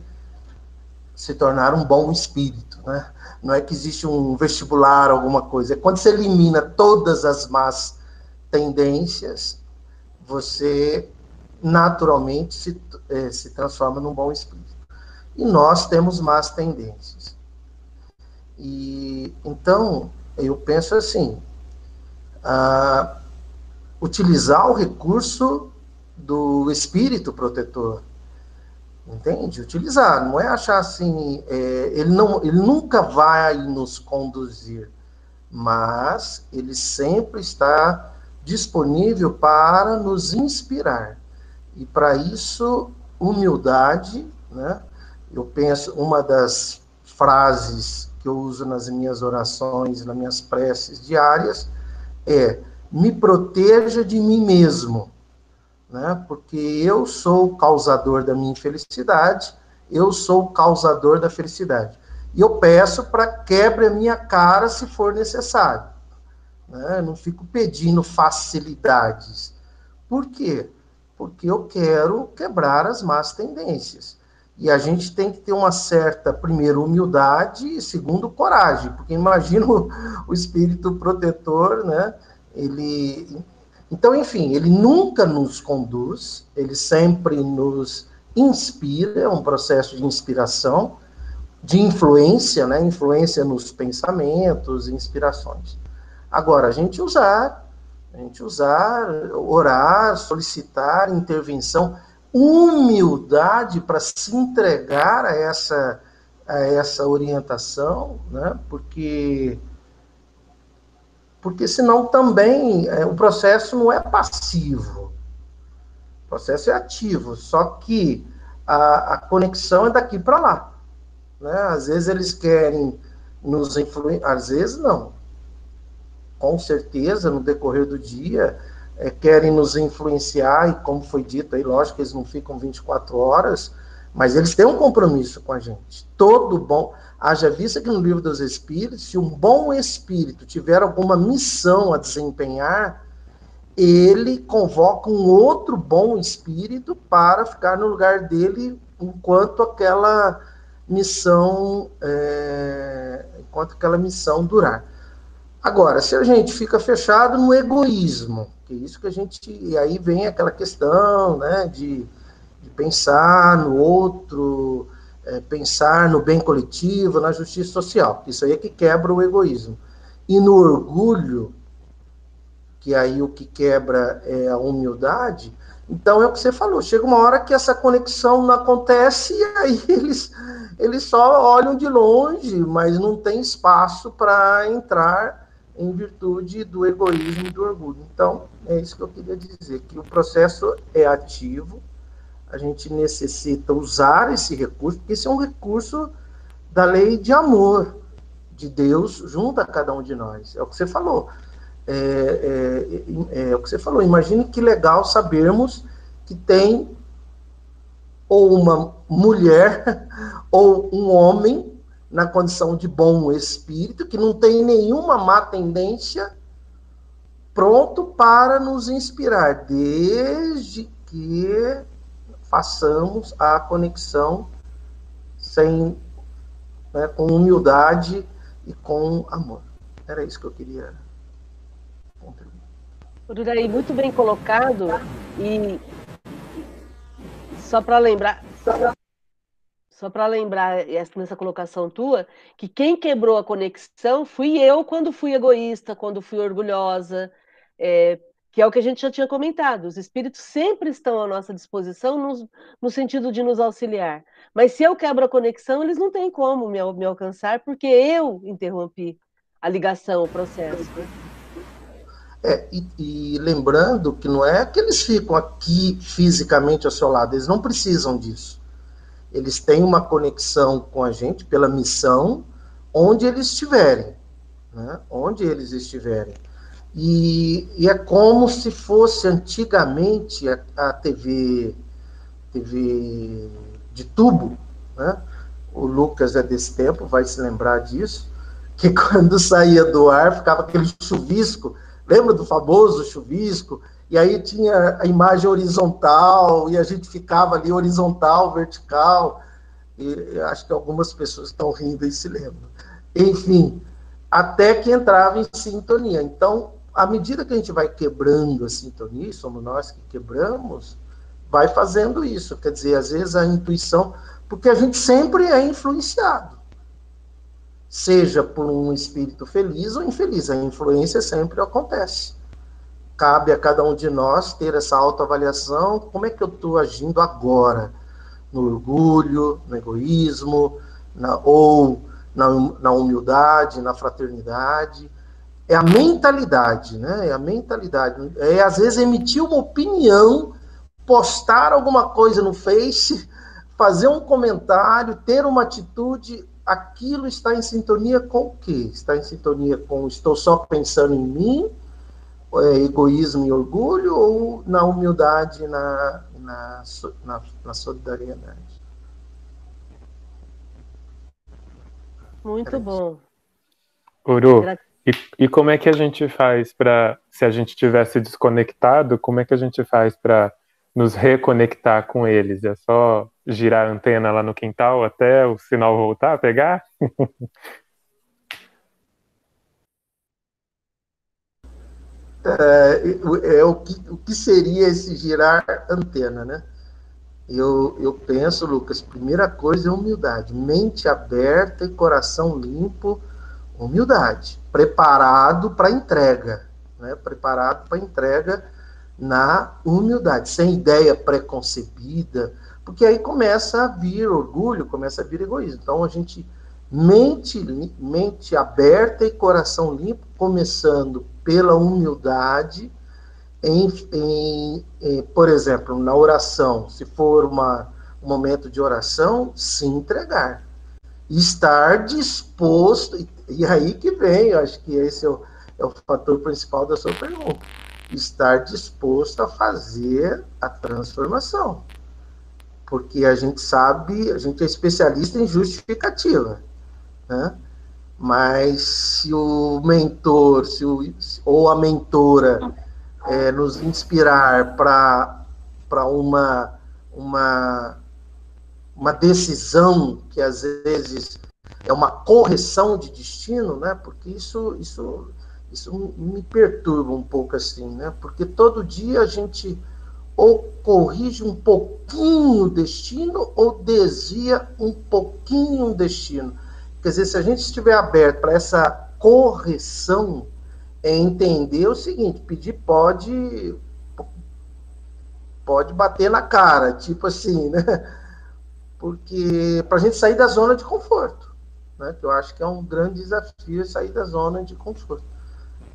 se tornar um bom espírito, né? Não é que existe um vestibular, alguma coisa. É quando você elimina todas as más tendências, você naturalmente se, eh, se transforma num bom espírito. E nós temos más tendências. E então, eu penso assim, utilizar o recurso do espírito protetor, entende? Utilizar, não é achar assim, é, ele, não, ele nunca vai nos conduzir, mas ele sempre está disponível para nos inspirar. E para isso, humildade, né? Eu penso, uma das frases que eu uso nas minhas orações, nas minhas preces diárias, é: me proteja de mim mesmo, né? Porque eu sou o causador da minha infelicidade, eu sou o causador da felicidade. E eu peço para quebre a minha cara se for necessário. Né? Não fico pedindo facilidades. Por quê? Porque eu quero quebrar as más tendências. E a gente tem que ter uma certa, primeiro, humildade e, segundo, coragem. Porque imagino o espírito protetor, né? Ele. Então, enfim, ele nunca nos conduz, ele sempre nos inspira, é um processo de inspiração, de influência, né? Influência nos pensamentos, inspirações. Agora, a gente usar, a gente usar, orar, solicitar intervenção, humildade para se entregar a essa, a essa orientação, né? porque porque senão também é, o processo não é passivo, o processo é ativo, só que a, a conexão é daqui para lá. Né? Às vezes eles querem nos influenciar, às vezes não. Com certeza, no decorrer do dia, é, querem nos influenciar, e como foi dito aí, lógico que eles não ficam 24 horas, mas eles têm um compromisso com a gente. Todo bom. Haja vista que no livro dos Espíritos, se um bom espírito tiver alguma missão a desempenhar, ele convoca um outro bom espírito para ficar no lugar dele enquanto aquela missão é, enquanto aquela missão durar. Agora, se a gente fica fechado no egoísmo, que é isso que a gente e aí vem aquela questão, né, de, de pensar no outro, é, pensar no bem coletivo, na justiça social. Isso aí é que quebra o egoísmo. E no orgulho, que aí o que quebra é a humildade, então é o que você falou, chega uma hora que essa conexão não acontece e aí eles, eles só olham de longe, mas não tem espaço para entrar em virtude do egoísmo e do orgulho. Então, é isso que eu queria dizer, que o processo é ativo, a gente necessita usar esse recurso, porque esse é um recurso da lei de amor de Deus junto a cada um de nós. É o que você falou. É, é, é o que você falou. Imagine que legal sabermos que tem ou uma mulher ou um homem na condição de bom espírito, que não tem nenhuma má tendência, pronto para nos inspirar, desde que façamos a conexão sem, né, com humildade e com amor. Era isso que eu queria contribuir. Muito bem colocado e só para lembrar, só para lembrar nessa colocação tua, que quem quebrou a conexão fui eu quando fui egoísta, quando fui orgulhosa, é, que é o que a gente já tinha comentado. Os espíritos sempre estão à nossa disposição no, no, sentido de nos auxiliar. Mas se eu quebro a conexão, eles não têm como me, me alcançar, porque eu interrompi a ligação, o processo. É, e, e, lembrando que não é que eles ficam aqui fisicamente ao seu lado, eles não precisam disso. Eles têm uma conexão com a gente pela missão, onde eles estiverem. Né? Onde eles estiverem. E, e, é como se fosse antigamente a, a TV, TV de tubo, né? O Lucas é desse tempo, vai se lembrar disso, que quando saía do ar ficava aquele chuvisco, lembra do famoso chuvisco? E aí tinha a imagem horizontal, e a gente ficava ali horizontal, vertical, e acho que algumas pessoas estão rindo e se lembram. Enfim, até que entrava em sintonia. Então, à medida que a gente vai quebrando a sintonia, somos nós que quebramos, vai fazendo isso. Quer dizer, às vezes a intuição, porque a gente sempre é influenciado, seja por um espírito feliz ou infeliz, a influência sempre acontece. Cabe a cada um de nós ter essa autoavaliação, como é que eu estou agindo agora? No orgulho, no egoísmo, na, ou na, na humildade, na fraternidade é a mentalidade, né? É a mentalidade. É às vezes emitir uma opinião, postar alguma coisa no Face, fazer um comentário, ter uma atitude, aquilo está em sintonia com o quê? Está em sintonia com estou só pensando em mim, é, egoísmo e orgulho, ou na humildade, na, na, na, na solidariedade? Muito bom. Uru, e, e como é que a gente faz para, se a gente tivesse desconectado, como é que a gente faz para nos reconectar com eles? É só girar a antena lá no quintal até o sinal voltar a pegar? é, é o, que, o que seria esse girar antena, né? Eu, eu penso, Lucas, primeira coisa é humildade, mente aberta e coração limpo Humildade. Preparado para entrega. Né? Preparado para entrega na humildade, sem ideia preconcebida, porque aí começa a vir orgulho, começa a vir egoísmo. Então a gente mente, mente aberta e coração limpo, começando pela humildade, em, em, em, por exemplo, na oração, se for uma, um momento de oração, se entregar. Estar disposto, e, e aí que vem, eu acho que esse é o, é o fator principal da sua pergunta, estar disposto a fazer a transformação. Porque a gente sabe, a gente é especialista em justificativa. Né? Mas se o mentor se o, ou a mentora é, nos inspirar para uma, uma, uma decisão que às vezes é uma correção de destino, né? porque isso, isso, isso me perturba um pouco assim, né? porque todo dia a gente ou corrige um pouquinho o destino ou desvia um pouquinho o destino. Quer dizer, se a gente estiver aberto para essa correção, é entender o seguinte: pedir pode pode bater na cara, tipo assim, né? Porque para a gente sair da zona de conforto, né? Que eu acho que é um grande desafio sair da zona de conforto.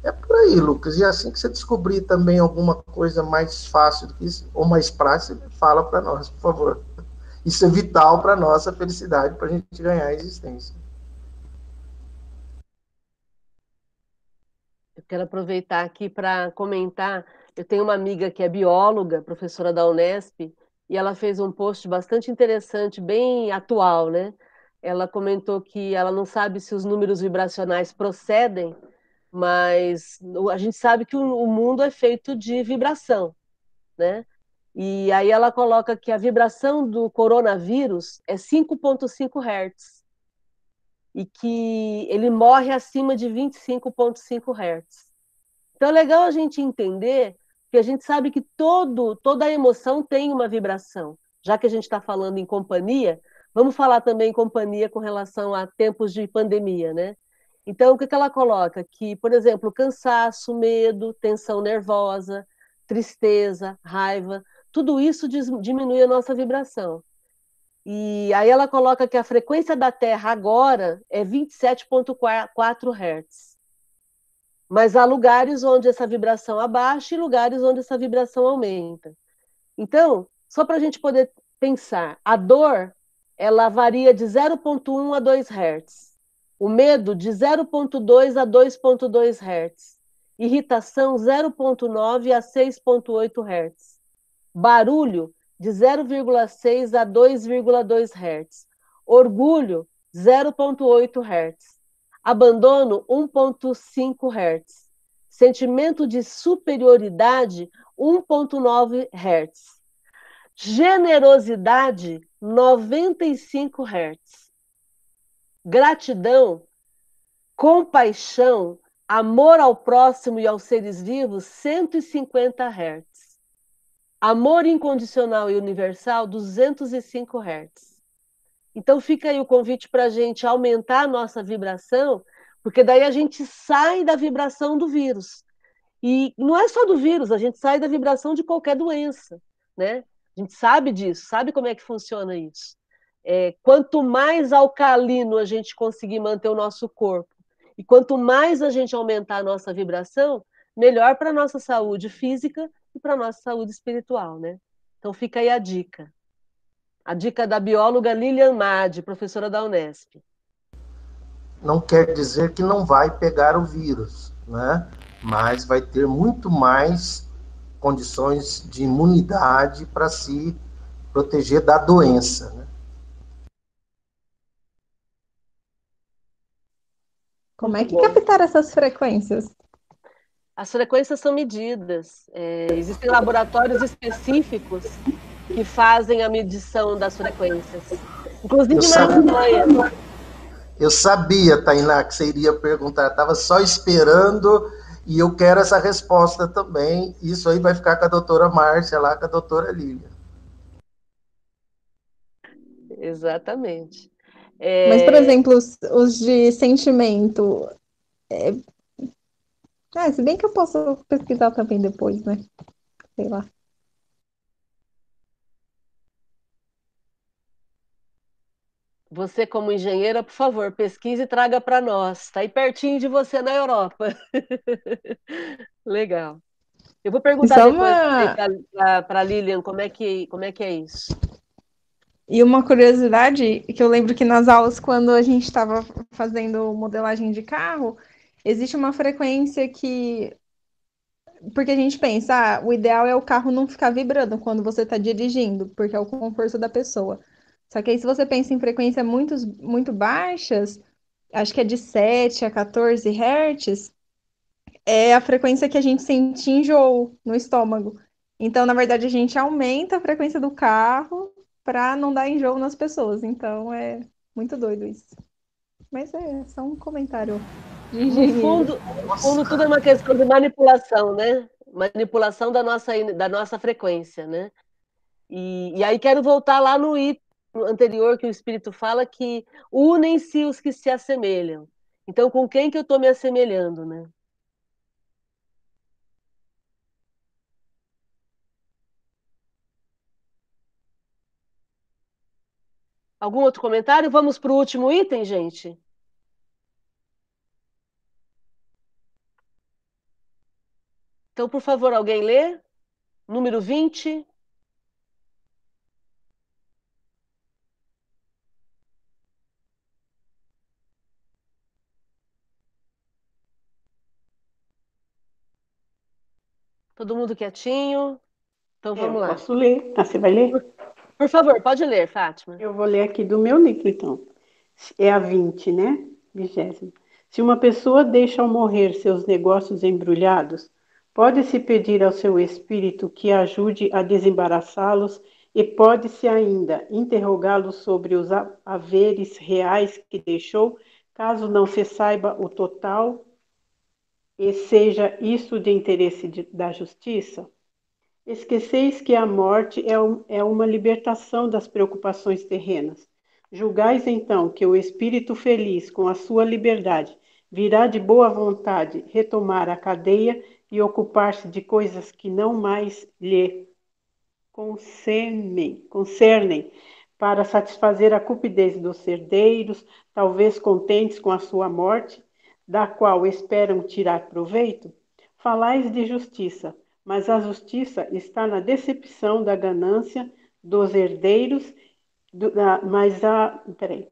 É por aí, Lucas. E assim que você descobrir também alguma coisa mais fácil do que isso, ou mais prática, fala para nós, por favor. Isso é vital para nossa felicidade, para a gente ganhar a existência. Quero aproveitar aqui para comentar. Eu tenho uma amiga que é bióloga, professora da Unesp, e ela fez um post bastante interessante, bem atual, né? Ela comentou que ela não sabe se os números vibracionais procedem, mas a gente sabe que o mundo é feito de vibração, né? E aí ela coloca que a vibração do coronavírus é 5.5 Hz e que ele morre acima de 25,5 Hz. Então é legal a gente entender que a gente sabe que todo, toda emoção tem uma vibração. Já que a gente está falando em companhia, vamos falar também em companhia com relação a tempos de pandemia, né? Então, o que, que ela coloca? Que, por exemplo, cansaço, medo, tensão nervosa, tristeza, raiva, tudo isso diminui a nossa vibração. E aí ela coloca que a frequência da Terra agora é 27.4 Hz. Mas há lugares onde essa vibração abaixa e lugares onde essa vibração aumenta. Então, só para a gente poder pensar, a dor ela varia de 0.1 a 2 Hz. O medo de 0.2 a 2.2 Hz. Irritação 0.9 a 6.8 Hz. Barulho de 0,6 a 2,2 Hz. Orgulho, 0,8 Hz. Abandono, 1,5 Hz. Sentimento de superioridade, 1,9 Hz. Generosidade, 95 Hz. Gratidão, compaixão, amor ao próximo e aos seres vivos, 150 Hz. Amor incondicional e universal, 205 Hz. Então fica aí o convite para a gente aumentar a nossa vibração, porque daí a gente sai da vibração do vírus. E não é só do vírus, a gente sai da vibração de qualquer doença, né? A gente sabe disso, sabe como é que funciona isso. É, quanto mais alcalino a gente conseguir manter o nosso corpo, e quanto mais a gente aumentar a nossa vibração, melhor para a nossa saúde física e para a nossa saúde espiritual, né? Então fica aí a dica. A dica da bióloga Lilian Madi, professora da Unesp. Não quer dizer que não vai pegar o vírus, né? Mas vai ter muito mais condições de imunidade para se proteger da doença, né? Como é que captar essas frequências? As frequências são medidas. É, existem laboratórios específicos que fazem a medição das frequências. Inclusive eu na Alemanha. Eu sabia, Tainá, que você iria perguntar. Estava só esperando e eu quero essa resposta também. Isso aí vai ficar com a doutora Márcia, lá com a doutora Lília. Exatamente. É... Mas, por exemplo, os, os de sentimento. É... Ah, se bem que eu posso pesquisar também depois, né? Sei lá. Você, como engenheira, por favor, pesquise e traga para nós. Está aí pertinho de você na Europa. Legal. Eu vou perguntar Só depois uma... para a Lilian como é, que, como é que é isso. E uma curiosidade que eu lembro que nas aulas, quando a gente estava fazendo modelagem de carro, existe uma frequência que. Porque a gente pensa, ah, o ideal é o carro não ficar vibrando quando você está dirigindo, porque é o conforto da pessoa. Só que aí, se você pensa em frequências muito, muito baixas, acho que é de 7 a 14 Hz, é a frequência que a gente sente enjoo no estômago. Então, na verdade, a gente aumenta a frequência do carro para não dar enjoo nas pessoas. Então, é muito doido isso. Mas é só um comentário. No fundo, no fundo, tudo é uma questão de manipulação, né? Manipulação da nossa, da nossa frequência, né? E, e aí quero voltar lá no item anterior que o Espírito fala que unem-se os que se assemelham. Então, com quem que eu estou me assemelhando, né? Algum outro comentário? Vamos para o último item, gente? Então, por favor, alguém lê? Número 20. Todo mundo quietinho? Então vamos lá. Posso ler? Ah, você vai ler? Por, por, favor, pode ler, Fátima. Eu vou ler aqui do meu livro, então. É a 20, né? Vigésimo. Se uma pessoa deixa ao morrer seus negócios embrulhados, pode-se pedir ao seu espírito que ajude a desembaraçá-los e pode-se ainda interrogá-lo sobre os haveres reais que deixou, caso não se saiba o total e seja isso de interesse de, da justiça? Esqueceis que a morte é, um, é uma libertação das preocupações terrenas. Julgais então que o espírito feliz, com a sua liberdade, virá de boa vontade retomar a cadeia e ocupar-se de coisas que não mais lhe concernem, concernem para satisfazer a cupidez dos herdeiros, talvez contentes com a sua morte, da qual esperam tirar proveito? Falais de justiça, mas a justiça está na decepção da ganância dos herdeiros, do, da, mas a. Peraí.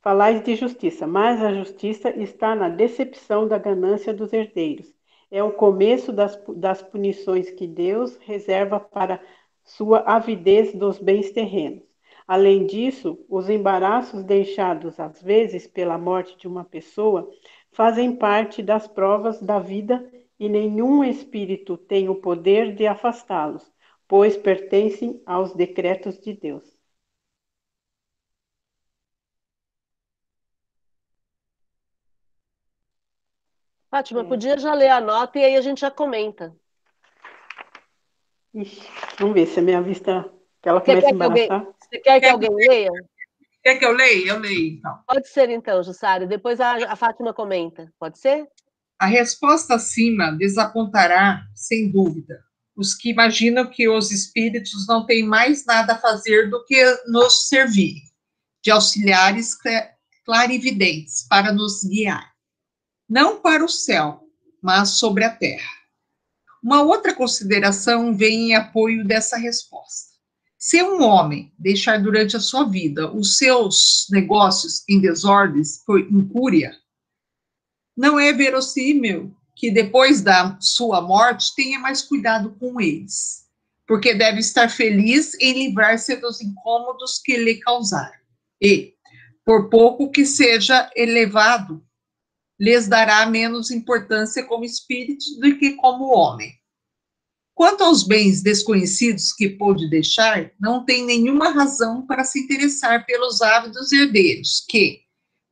Falais de justiça, mas a justiça está na decepção da ganância dos herdeiros. É o começo das, das punições que Deus reserva para sua avidez dos bens terrenos. Além disso, os embaraços deixados às vezes pela morte de uma pessoa fazem parte das provas da vida e nenhum espírito tem o poder de afastá-los, pois pertencem aos decretos de Deus. Fátima, é. podia já ler a nota e aí a gente já comenta. Ixi, vamos ver se a minha vista que ela começa a embaraçar. Alguém, você quer que alguém leia? Quer que eu leia? Eu leio, então. Pode ser, então, Jussário. Depois a, a Fátima comenta. Pode ser? A resposta acima desapontará, sem dúvida, os que imaginam que os espíritos não têm mais nada a fazer do que nos servir, de auxiliares clarividentes, para nos guiar. Não para o céu, mas sobre a terra. Uma outra consideração vem em apoio dessa resposta. Se um homem deixar durante a sua vida os seus negócios em desordens por incúria, não é verossímil que depois da sua morte tenha mais cuidado com eles, porque deve estar feliz em livrar-se dos incômodos que lhe causaram. E, por pouco que seja elevado, lhes dará menos importância como espírito do que como homem. Quanto aos bens desconhecidos que pôde deixar, não tem nenhuma razão para se interessar pelos ávidos herdeiros, que,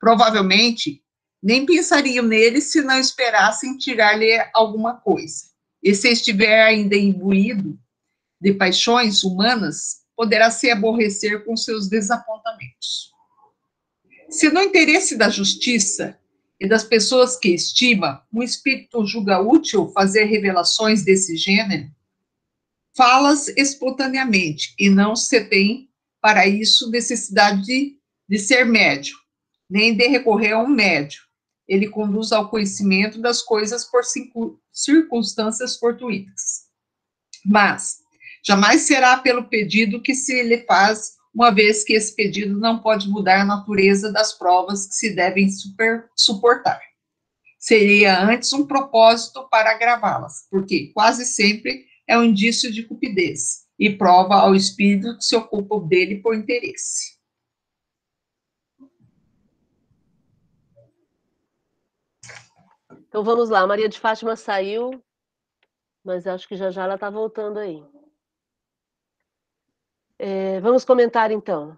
provavelmente, nem pensariam neles se não esperassem tirar-lhe alguma coisa. E se estiver ainda imbuído de paixões humanas, poderá se aborrecer com seus desapontamentos. Se no interesse da justiça e das pessoas que estima, um espírito julga útil fazer revelações desse gênero, falas espontaneamente e não se tem para isso necessidade de, de ser médio, nem de recorrer a um médio. Ele conduz ao conhecimento das coisas por circunstâncias fortuitas. Mas jamais será pelo pedido que se lhe faz, uma vez que esse pedido não pode mudar a natureza das provas que se devem super, suportar. Seria antes um propósito para agravá-las, porque quase sempre é um indício de cupidez e prova ao espírito que se ocupa dele por interesse. Então vamos lá, Maria de Fátima saiu, mas acho que já já ela está voltando aí. É, vamos comentar então.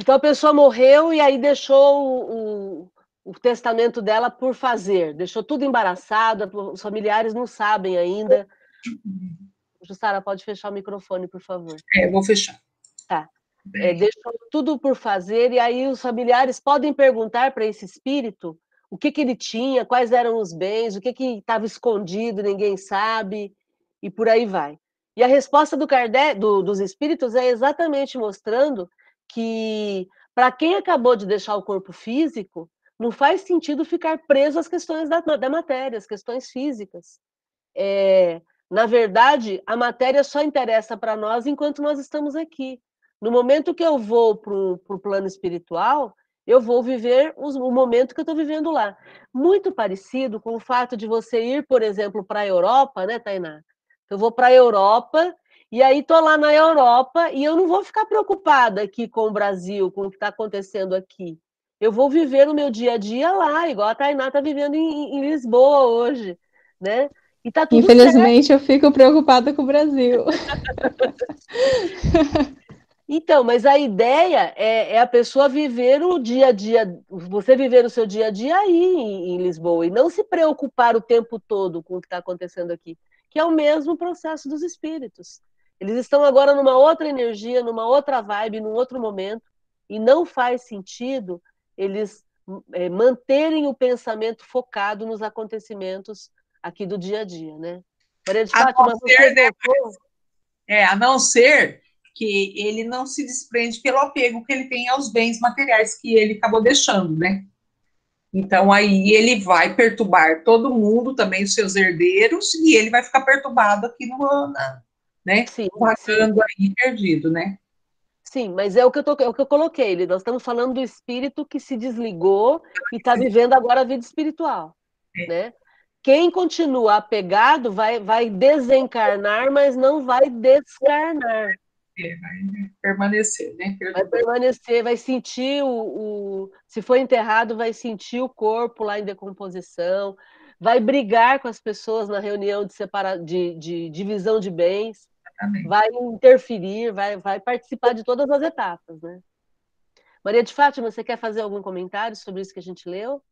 Então a pessoa morreu e aí deixou o, o, o testamento dela por fazer, deixou tudo embaraçado, os familiares não sabem ainda. Jussara, pode fechar o microfone, por favor. É, vou fechar. Tá. É, deixou tudo por fazer, e aí os familiares podem perguntar para esse espírito o que, que ele tinha, quais eram os bens, o que estava escondido, ninguém sabe, e por aí vai. E a resposta do Kardec, do, dos espíritos é exatamente mostrando que, para quem acabou de deixar o corpo físico, não faz sentido ficar preso às questões da, da matéria, às questões físicas. É, na verdade, a matéria só interessa para nós enquanto nós estamos aqui. No momento que eu vou para o plano espiritual, eu vou viver o momento que eu estou vivendo lá. Muito parecido com o fato de você ir, por exemplo, para a Europa, né, Tainá? Eu vou para a Europa e aí estou lá na Europa e eu não vou ficar preocupada aqui com o Brasil, com o que está acontecendo aqui. Eu vou viver o meu dia a dia lá, igual a Tainá está vivendo em, em Lisboa hoje, né? E tá tudo Infelizmente, certo. eu fico preocupada com o Brasil. Então, mas a ideia é, é, a pessoa viver o dia a dia, você viver o seu dia a dia aí em, em Lisboa e não se preocupar o tempo todo com o que está acontecendo aqui, que é o mesmo processo dos espíritos. Eles estão agora numa outra energia, numa outra vibe, num outro momento, e não faz sentido eles é, manterem o pensamento focado nos acontecimentos aqui do dia a dia, né? Maria de Fátima, ser, né, É, a não ser que ele não se desprende pelo apego que ele tem aos bens materiais que ele acabou deixando, né? Então aí ele vai perturbar todo mundo, também os seus herdeiros, e ele vai ficar perturbado aqui no na, né? Sim, vagando aí perdido, né? Sim, mas é o que eu, tô, é o que eu coloquei. Nós estamos falando do espírito que se desligou e está vivendo agora a vida espiritual, é. né? Quem continua apegado vai, vai desencarnar, mas não vai descarnar. Vai permanecer, né? Vai permanecer, vai sentir o, o, Se for enterrado, vai sentir o corpo lá em decomposição, vai brigar com as pessoas na reunião de, separa, de, de divisão de bens, Exatamente. vai interferir, vai, vai participar de todas as etapas, né? Maria de Fátima, você quer fazer algum comentário sobre isso que a gente leu?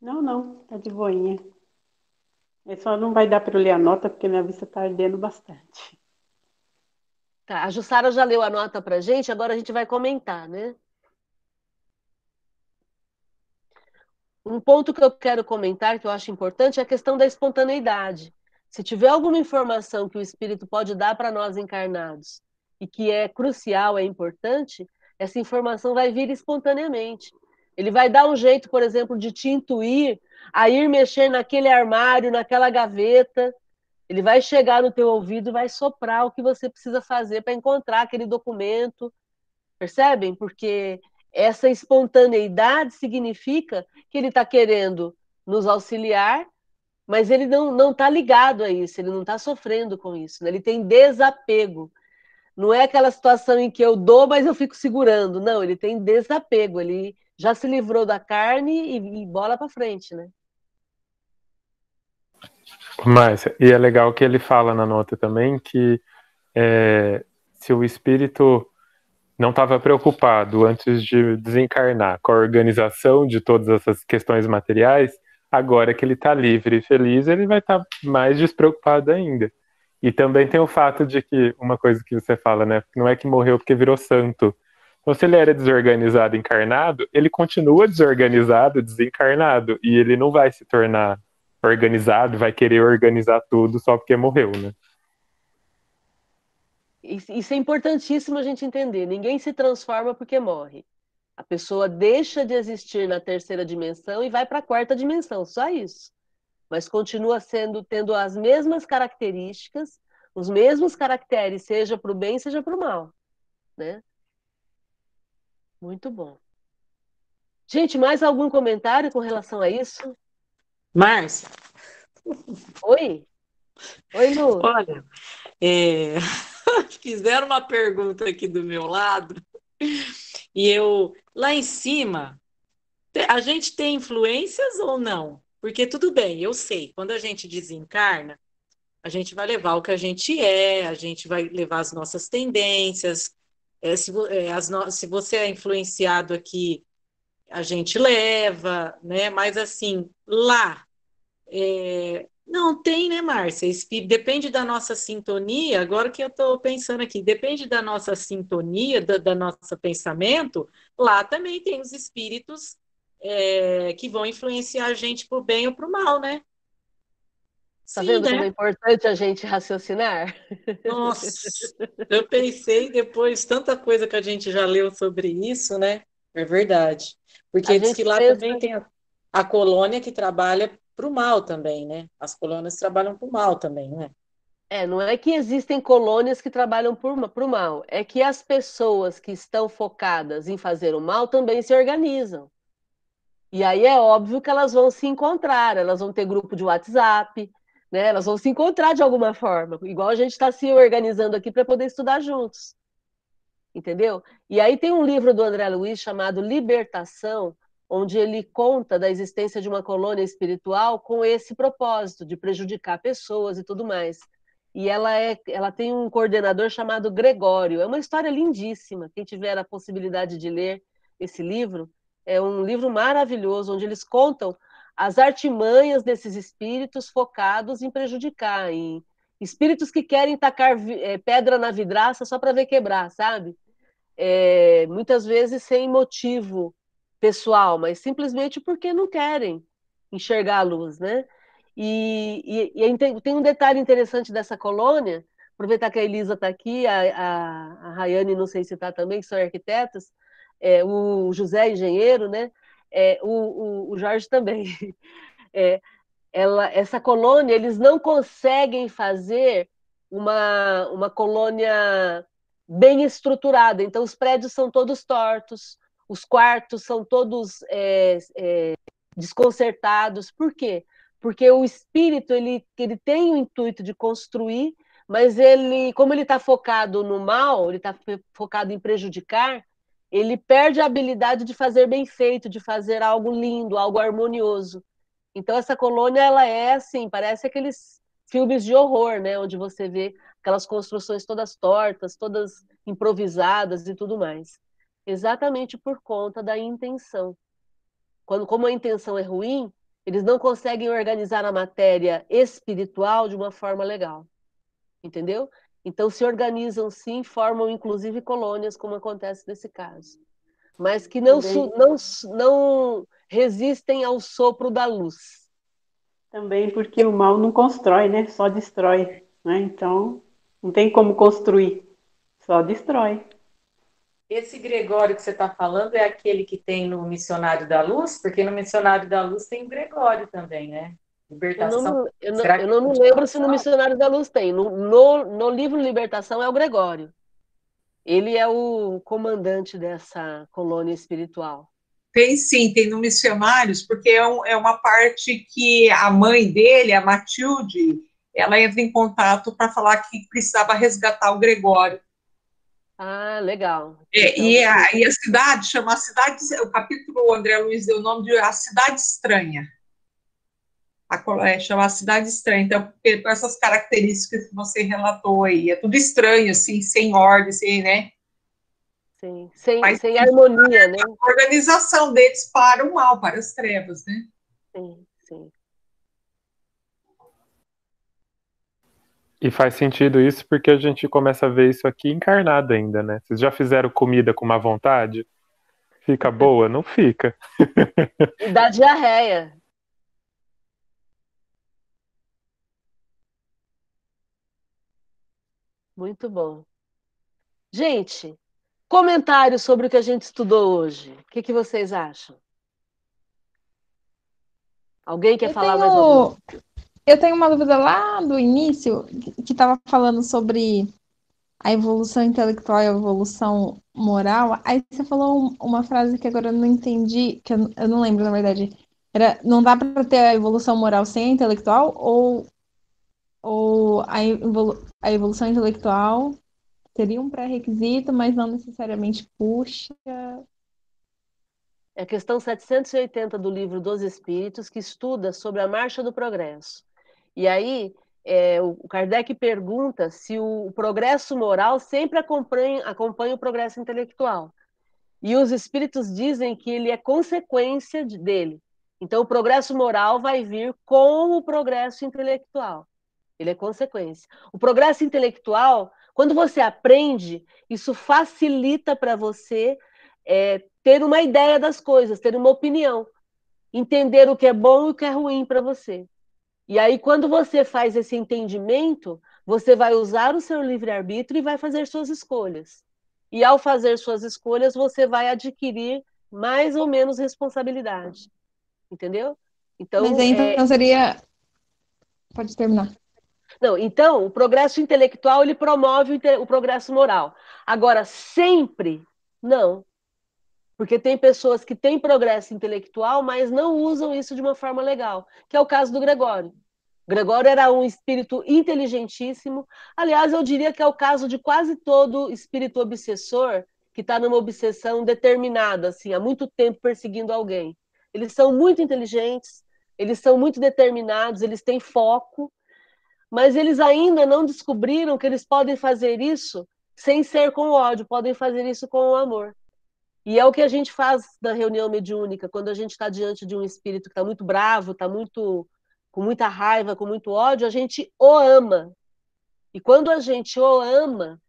Não, não, tá de boinha. É só não vai dar para eu ler a nota, porque minha vista está ardendo bastante. Tá, a Jussara já leu a nota para gente, agora a gente vai comentar, né? Um ponto que eu quero comentar, que eu acho importante, é a questão da espontaneidade. Se tiver alguma informação que o espírito pode dar para nós encarnados e que é crucial, é importante, essa informação vai vir espontaneamente. Ele vai dar um jeito, por exemplo, de te intuir a ir mexer naquele armário, naquela gaveta. Ele vai chegar no teu ouvido e vai soprar o que você precisa fazer para encontrar aquele documento. Percebem? Porque essa espontaneidade significa que ele está querendo nos auxiliar, mas ele não está ligado a isso, ele não está sofrendo com isso, né? ele tem desapego. Não é aquela situação em que eu dou, mas eu fico segurando. Não, ele tem desapego, ele já se livrou da carne e, e bola para frente, né? Mas, e é legal que ele fala na nota também que é, se o espírito não estava preocupado antes de desencarnar com a organização de todas essas questões materiais, agora que ele está livre e feliz, ele vai estar tá mais despreocupado ainda. E também tem o fato de que, uma coisa que você fala, né? Não é que morreu porque virou santo. Então, se ele era desorganizado encarnado, ele continua desorganizado, desencarnado. E ele não vai se tornar organizado, vai querer organizar tudo só porque morreu, né? Isso é importantíssimo a gente entender. Ninguém se transforma porque morre. A pessoa deixa de existir na terceira dimensão e vai para a quarta dimensão, só isso. Mas continua sendo tendo as mesmas características, os mesmos caracteres, seja para o bem, seja para o mal, né? Muito bom. Gente, mais algum comentário com relação a isso? Márcia. Oi. Oi, Lu. Olha, é... fizeram uma pergunta aqui do meu lado e eu lá em cima a gente tem influências ou não? Porque tudo bem, eu sei, quando a gente desencarna, a gente vai levar o que a gente é, a gente vai levar as nossas tendências. É, se, é, as no... se você é influenciado aqui, a gente leva, né? Mas assim, lá, é, não, tem, né, Márcia? Depende da nossa sintonia. Agora que eu estou pensando aqui, depende da nossa sintonia, da, da nosso pensamento. Lá também tem os espíritos é, que vão influenciar a gente para o bem ou para o mal, né? Tá Sim, vendo né? como é importante a gente raciocinar? Nossa, eu pensei depois, tanta coisa que a gente já leu sobre isso, né? É verdade. Porque diz que lá também tem a, a colônia que trabalha para o mal também, né? As colônias trabalham para o mal também, né? É, não é que existem colônias que trabalham para o mal, é que as pessoas que estão focadas em fazer o mal também se organizam. E aí é óbvio que elas vão se encontrar, elas vão ter grupo de WhatsApp, né? Elas vão se encontrar de alguma forma, igual a gente está se organizando aqui para poder estudar juntos. Entendeu? E aí tem um livro do André Luiz chamado Libertação, onde ele conta da existência de uma colônia espiritual com esse propósito de prejudicar pessoas e tudo mais. E ela é, ela tem um coordenador chamado Gregório. É uma história lindíssima. Quem tiver a possibilidade de ler esse livro, é um livro maravilhoso onde eles contam as artimanhas desses espíritos focados em prejudicar, em espíritos que querem tacar é, pedra na vidraça só para ver quebrar, sabe? É, muitas vezes sem motivo pessoal, mas simplesmente porque não querem enxergar a luz, né? E, e, e tem um detalhe interessante dessa colônia, aproveitar que a Elisa está aqui, a, a, a Rayane não sei se está também, que são arquitetos, é, o José engenheiro, né? É, o, o, o, Jorge também. É, ela, essa colônia, eles não conseguem fazer uma, uma colônia bem estruturada, então os prédios são todos tortos, os quartos são todos é, é, desconcertados. Por quê? Porque o espírito ele, ele tem o intuito de construir, mas ele, como ele está focado no mal, ele está focado em prejudicar, ele perde a habilidade de fazer bem feito, de fazer algo lindo, algo harmonioso. Então essa colônia ela é assim, parece aqueles filmes de horror, né, onde você vê aquelas construções todas tortas, todas improvisadas e tudo mais exatamente por conta da intenção. Quando, como a intenção é ruim, eles não conseguem organizar a matéria espiritual de uma forma legal. Entendeu? Então se organizam sim, formam inclusive colônias, como acontece nesse caso. Mas que não, não, não resistem ao sopro da luz. Também porque o mal não constrói, né? Só destrói. Né? Então, não tem como construir, só destrói. Esse Gregório que você está falando é aquele que tem no Missionário da Luz? Porque no Missionário da Luz tem o Gregório também, né? Libertação. Eu não, eu não, eu não me lembro se no Missionário da Luz tem. No, no, no, livro Libertação é o Gregório. Ele é o comandante dessa colônia espiritual. Tem sim, tem no Missionários, porque é, um, é uma parte que a mãe dele, a Matilde, ela entra em contato para falar que precisava resgatar o Gregório. Ah, legal. É, então, e, a, e, a, cidade chama a cidade, o capítulo o André Luiz deu o nome de A Cidade Estranha. A, é, chama a Cidade Estranha. Então, com essas características que você relatou aí, é tudo estranho, assim, sem ordem, sem, né? Sim, sem, Mas, sem harmonia, né? A organização deles para o mal, para as trevas, né? Sim, sim. E faz sentido isso porque a gente começa a ver isso aqui encarnado ainda, né? Vocês já fizeram comida com má vontade? Fica boa? Não fica. E dá diarreia. Muito bom. Gente, comentários sobre o que a gente estudou hoje. O que, que vocês acham? Alguém quer Eu falar tenho- mais alguma coisa? Eu tenho uma dúvida lá do início, que estava falando sobre a evolução intelectual e a evolução moral. Aí você falou um- uma frase que agora eu não entendi, que eu, não- eu não lembro, na verdade. Era, não dá para ter a evolução moral sem a intelectual? Ou, ou a, evolu- a evolução intelectual seria um pré-requisito, mas não necessariamente puxa? É a questão 780 do livro dos Espíritos, que estuda sobre a marcha do progresso. E aí, é, o Kardec pergunta se o, progresso moral sempre acompanha, acompanha o progresso intelectual. E os Espíritos dizem que ele é consequência de- dele. Então, o progresso moral vai vir com o progresso intelectual. Ele é consequência. O progresso intelectual, quando você aprende, isso facilita para você é, ter uma ideia das coisas, ter uma opinião, entender o que é bom e o que é ruim para você. E aí, quando você faz esse entendimento, você vai usar o seu livre-arbítrio e vai fazer suas escolhas. E ao fazer suas escolhas, você vai adquirir mais ou menos responsabilidade. Entendeu? Então, Mas aí, é, então seria. Pode terminar. Não, então, o progresso intelectual ele promove o, o progresso moral. Agora, sempre, não. Porque tem pessoas que têm progresso intelectual, mas não usam isso de uma forma legal, que é o caso do Gregório. Gregório era um espírito inteligentíssimo. Aliás, eu diria que é o caso de quase todo espírito obsessor que está numa obsessão determinada, assim, há muito tempo perseguindo alguém. Eles são muito inteligentes, eles são muito determinados, eles têm foco, mas eles ainda não descobriram que eles podem fazer isso sem ser com ódio, podem fazer isso com o amor. E é o que a gente faz na reunião mediúnica, quando a gente está diante de um espírito que está muito bravo, está muito com muita raiva, com muito ódio, a gente o ama. E quando a gente o ama,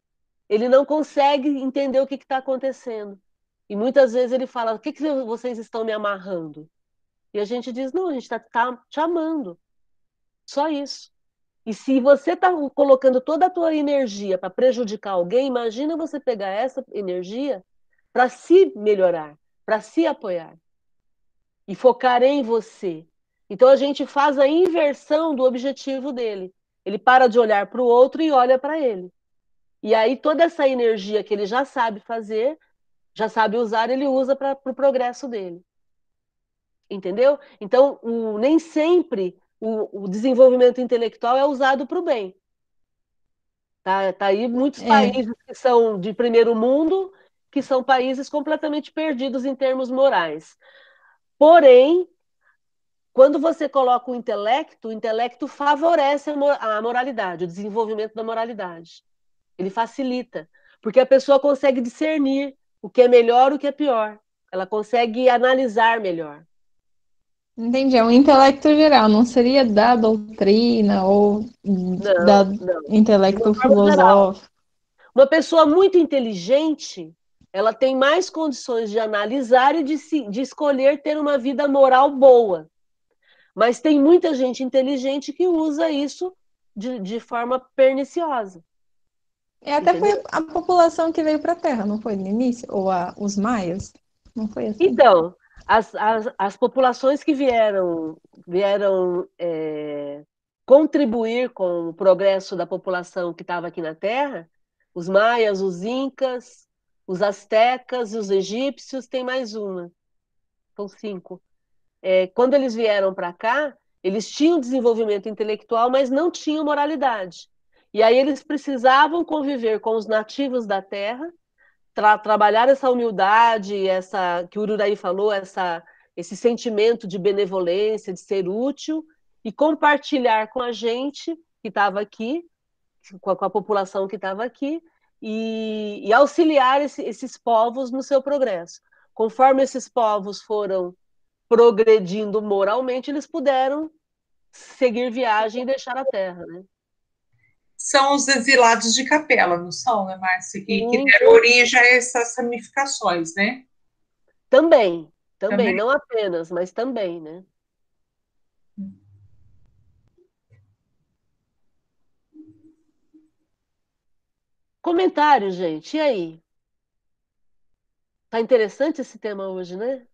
ele não consegue entender o que está acontecendo. E muitas vezes ele fala: O que, que vocês estão me amarrando? E a gente diz: Não, a gente está tá te amando. Só isso. E se você está colocando toda a tua energia para prejudicar alguém, imagina você pegar essa energia para se melhorar, para se apoiar e focar em você. Então a gente faz a inversão do objetivo dele. Ele para de olhar para o outro e olha para ele. E aí toda essa energia que ele já sabe fazer, já sabe usar, ele usa para o pro progresso dele. Entendeu? Então, o, nem sempre o, o, desenvolvimento intelectual é usado para o bem. Tá, tá aí muitos É. países que são de primeiro mundo, que são países completamente perdidos em termos morais. Porém, quando você coloca o intelecto, o intelecto favorece a mo- a moralidade, o desenvolvimento da moralidade. Ele facilita, porque a pessoa consegue discernir o que é melhor e o que é pior. Ela consegue analisar melhor. Entendi, é um intelecto geral, não seria da doutrina ou Não, da não. intelecto filosófico. Uma pessoa muito inteligente, ela tem mais condições de analisar e de, se, de escolher ter uma vida moral boa. Mas tem muita gente inteligente que usa isso de, de forma perniciosa. E até Entendeu? foi a população que veio para a Terra, não foi no início? Ou a- os maias? Não foi assim? Então, as, as, as populações que vieram, vieram é, contribuir com o progresso da população que estava aqui na Terra, os maias, os incas, os astecas e os egípcios, tem mais uma. São cinco. É, quando eles vieram para cá, eles tinham desenvolvimento intelectual, mas não tinham moralidade. E aí eles precisavam conviver com os nativos da Terra tra trabalhar essa humildade, essa que o Ururaí falou, essa, esse sentimento de benevolência, de ser útil e compartilhar com a gente que estava aqui, com a, com a, população que estava aqui, e, e auxiliar esse, esses povos no seu progresso. Conforme esses povos foram progredindo moralmente, eles puderam seguir viagem e deixar a terra, né? São os exilados de capela, não são, né, Márcia? Que, que deram origem a essas ramificações, né? Também, também, também, não apenas, mas também, né? Comentário, gente, e aí? Tá interessante esse tema hoje, né?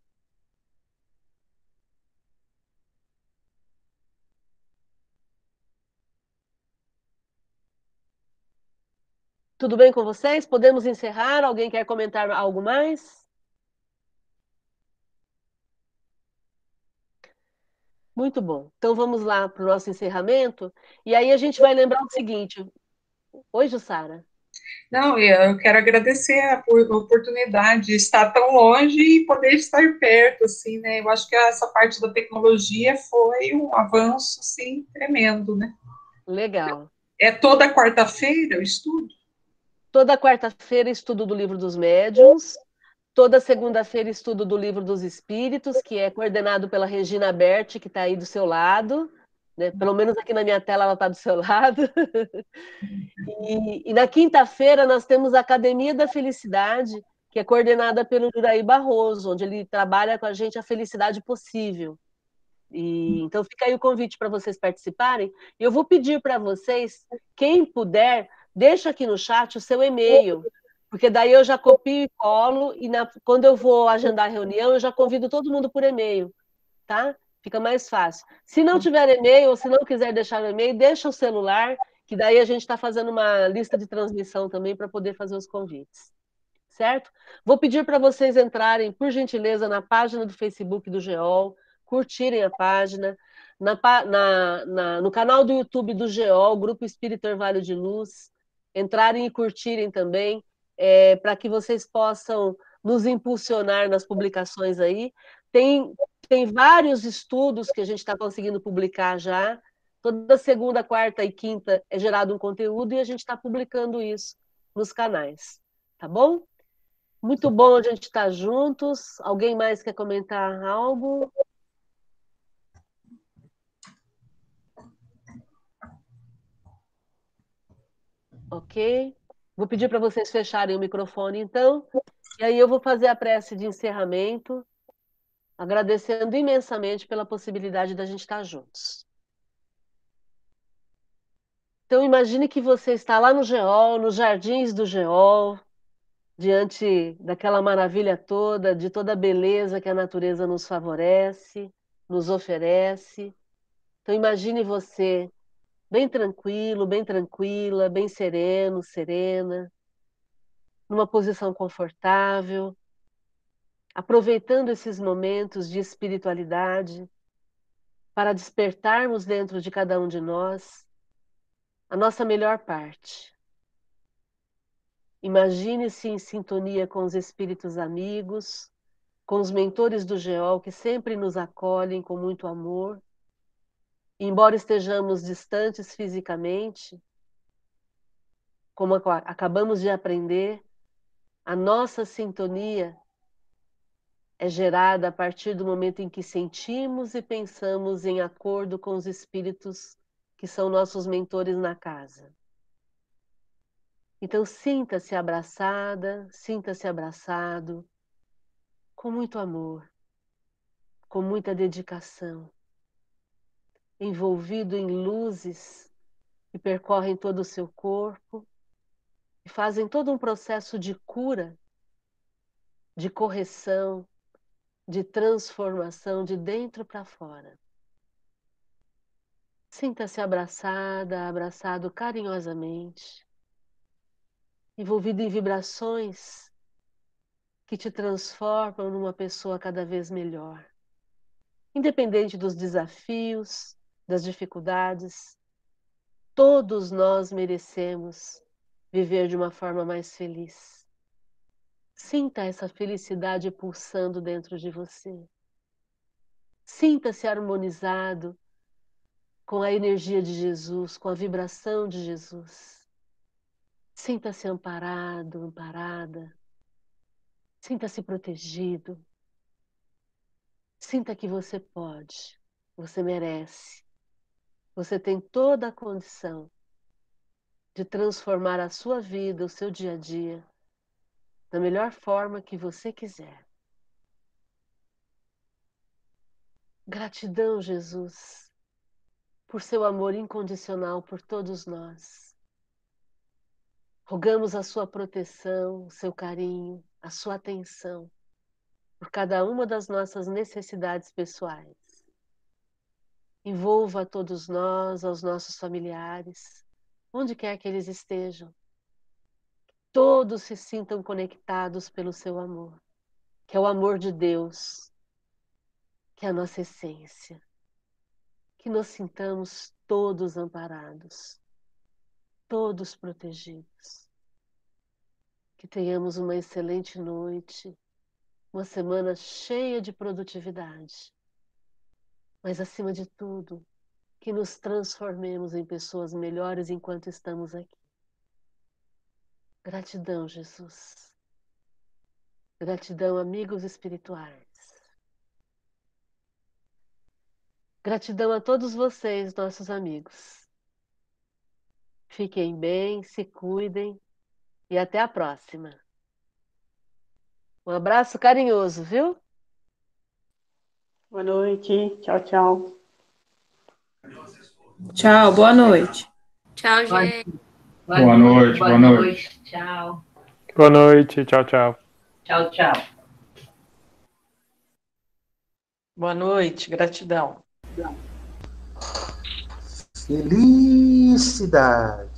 Tudo bem com vocês? Podemos encerrar? Alguém quer comentar algo mais? Muito bom. Então vamos lá para o nosso encerramento. E aí a gente vai lembrar o seguinte. Oi, Jussara. Não, eu quero agradecer a oportunidade de estar tão longe e poder estar perto, assim, né? Eu acho que essa parte da tecnologia foi um avanço, assim, tremendo, né? Legal. É toda quarta-feira o estudo? Toda quarta-feira, estudo do Livro dos Médiuns. Toda segunda-feira, estudo do Livro dos Espíritos, que é coordenado pela Regina Berti, que está aí do seu lado. Né? Pelo menos aqui na minha tela ela está do seu lado. e, e na quinta-feira, nós temos a Academia da Felicidade, que é coordenada pelo Juraí Barroso, onde ele trabalha com a gente a felicidade possível. E, então fica aí o convite para vocês participarem. Eu vou pedir para vocês, quem puder, deixa aqui no chat o seu e-mail, porque daí eu já copio e colo, e na, quando eu vou agendar a reunião, eu já convido todo mundo por e-mail, tá? Fica mais fácil. Se não tiver e-mail, ou se não quiser deixar o e-mail, deixa o celular, que daí a gente está fazendo uma lista de transmissão também para poder fazer os convites. Certo? Vou pedir para vocês entrarem, por gentileza, na página do Facebook do GEOL, curtirem a página, na, na, na, no canal do YouTube do GEOL, Grupo Espírito Orvalho de Luz, entrarem e curtirem também, é, para que vocês possam nos impulsionar nas publicações aí. Tem, tem vários estudos que a gente está conseguindo publicar já. Toda segunda, quarta e quinta é gerado um conteúdo e a gente está publicando isso nos canais. Tá bom? Muito bom a gente estar tá juntos. Alguém mais quer comentar algo? Ok? Vou pedir para vocês fecharem o microfone, então, e aí eu vou fazer a prece de encerramento, agradecendo imensamente pela possibilidade da gente estar juntos. Então, imagine que você está lá no Geol, nos jardins do Geol, diante daquela maravilha toda, de toda a beleza que a natureza nos favorece, nos oferece. Então, imagine você bem tranquilo, bem tranquila, bem sereno, serena, numa posição confortável, aproveitando esses momentos de espiritualidade. Para despertarmos dentro de cada um de nós a nossa melhor parte. Imagine-se em sintonia com os espíritos amigos, com os mentores do Geol que sempre nos acolhem com muito amor embora estejamos distantes fisicamente, como acabamos de aprender, a nossa sintonia é gerada a partir do momento em que sentimos e pensamos em acordo com os espíritos que são nossos mentores na casa. Então, sinta-se abraçada, sinta-se abraçado, com muito amor, com muita dedicação envolvido em luzes que percorrem todo o seu corpo e fazem todo um processo de cura, de correção, de transformação de dentro para fora. Sinta-se abraçada, abraçado carinhosamente, envolvido em vibrações que te transformam numa pessoa cada vez melhor. Independente dos desafios, das dificuldades, todos nós merecemos viver de uma forma mais feliz. Sinta essa felicidade pulsando dentro de você. Sinta-se harmonizado com a energia de Jesus, com a vibração de Jesus. Sinta-se amparado, amparada. Sinta-se protegido. Sinta que você pode, você merece. Você tem toda a condição de transformar a sua vida, o seu dia a dia, da melhor forma que você quiser. Gratidão, Jesus, por seu amor incondicional por todos nós. Rogamos a sua proteção, o seu carinho, a sua atenção por cada uma das nossas necessidades pessoais. Envolva a todos nós, aos nossos familiares, onde quer que eles estejam. Todos se sintam conectados pelo seu amor, que é o amor de Deus, que é a nossa essência. Que nos sintamos todos amparados, todos protegidos. Que tenhamos uma excelente noite, uma semana cheia de produtividade. Mas, acima de tudo, que nos transformemos em pessoas melhores enquanto estamos aqui. Gratidão, Jesus. Gratidão, amigos espirituais. Gratidão a todos vocês, nossos amigos. Fiquem bem, se cuidem e até a próxima. Um abraço carinhoso, viu? Boa noite. Tchau, tchau. Tchau, boa noite. Tchau, gente. Boa noite, boa noite. Tchau. Boa noite, tchau, tchau. Tchau, tchau. Boa noite, gratidão. Felicidade.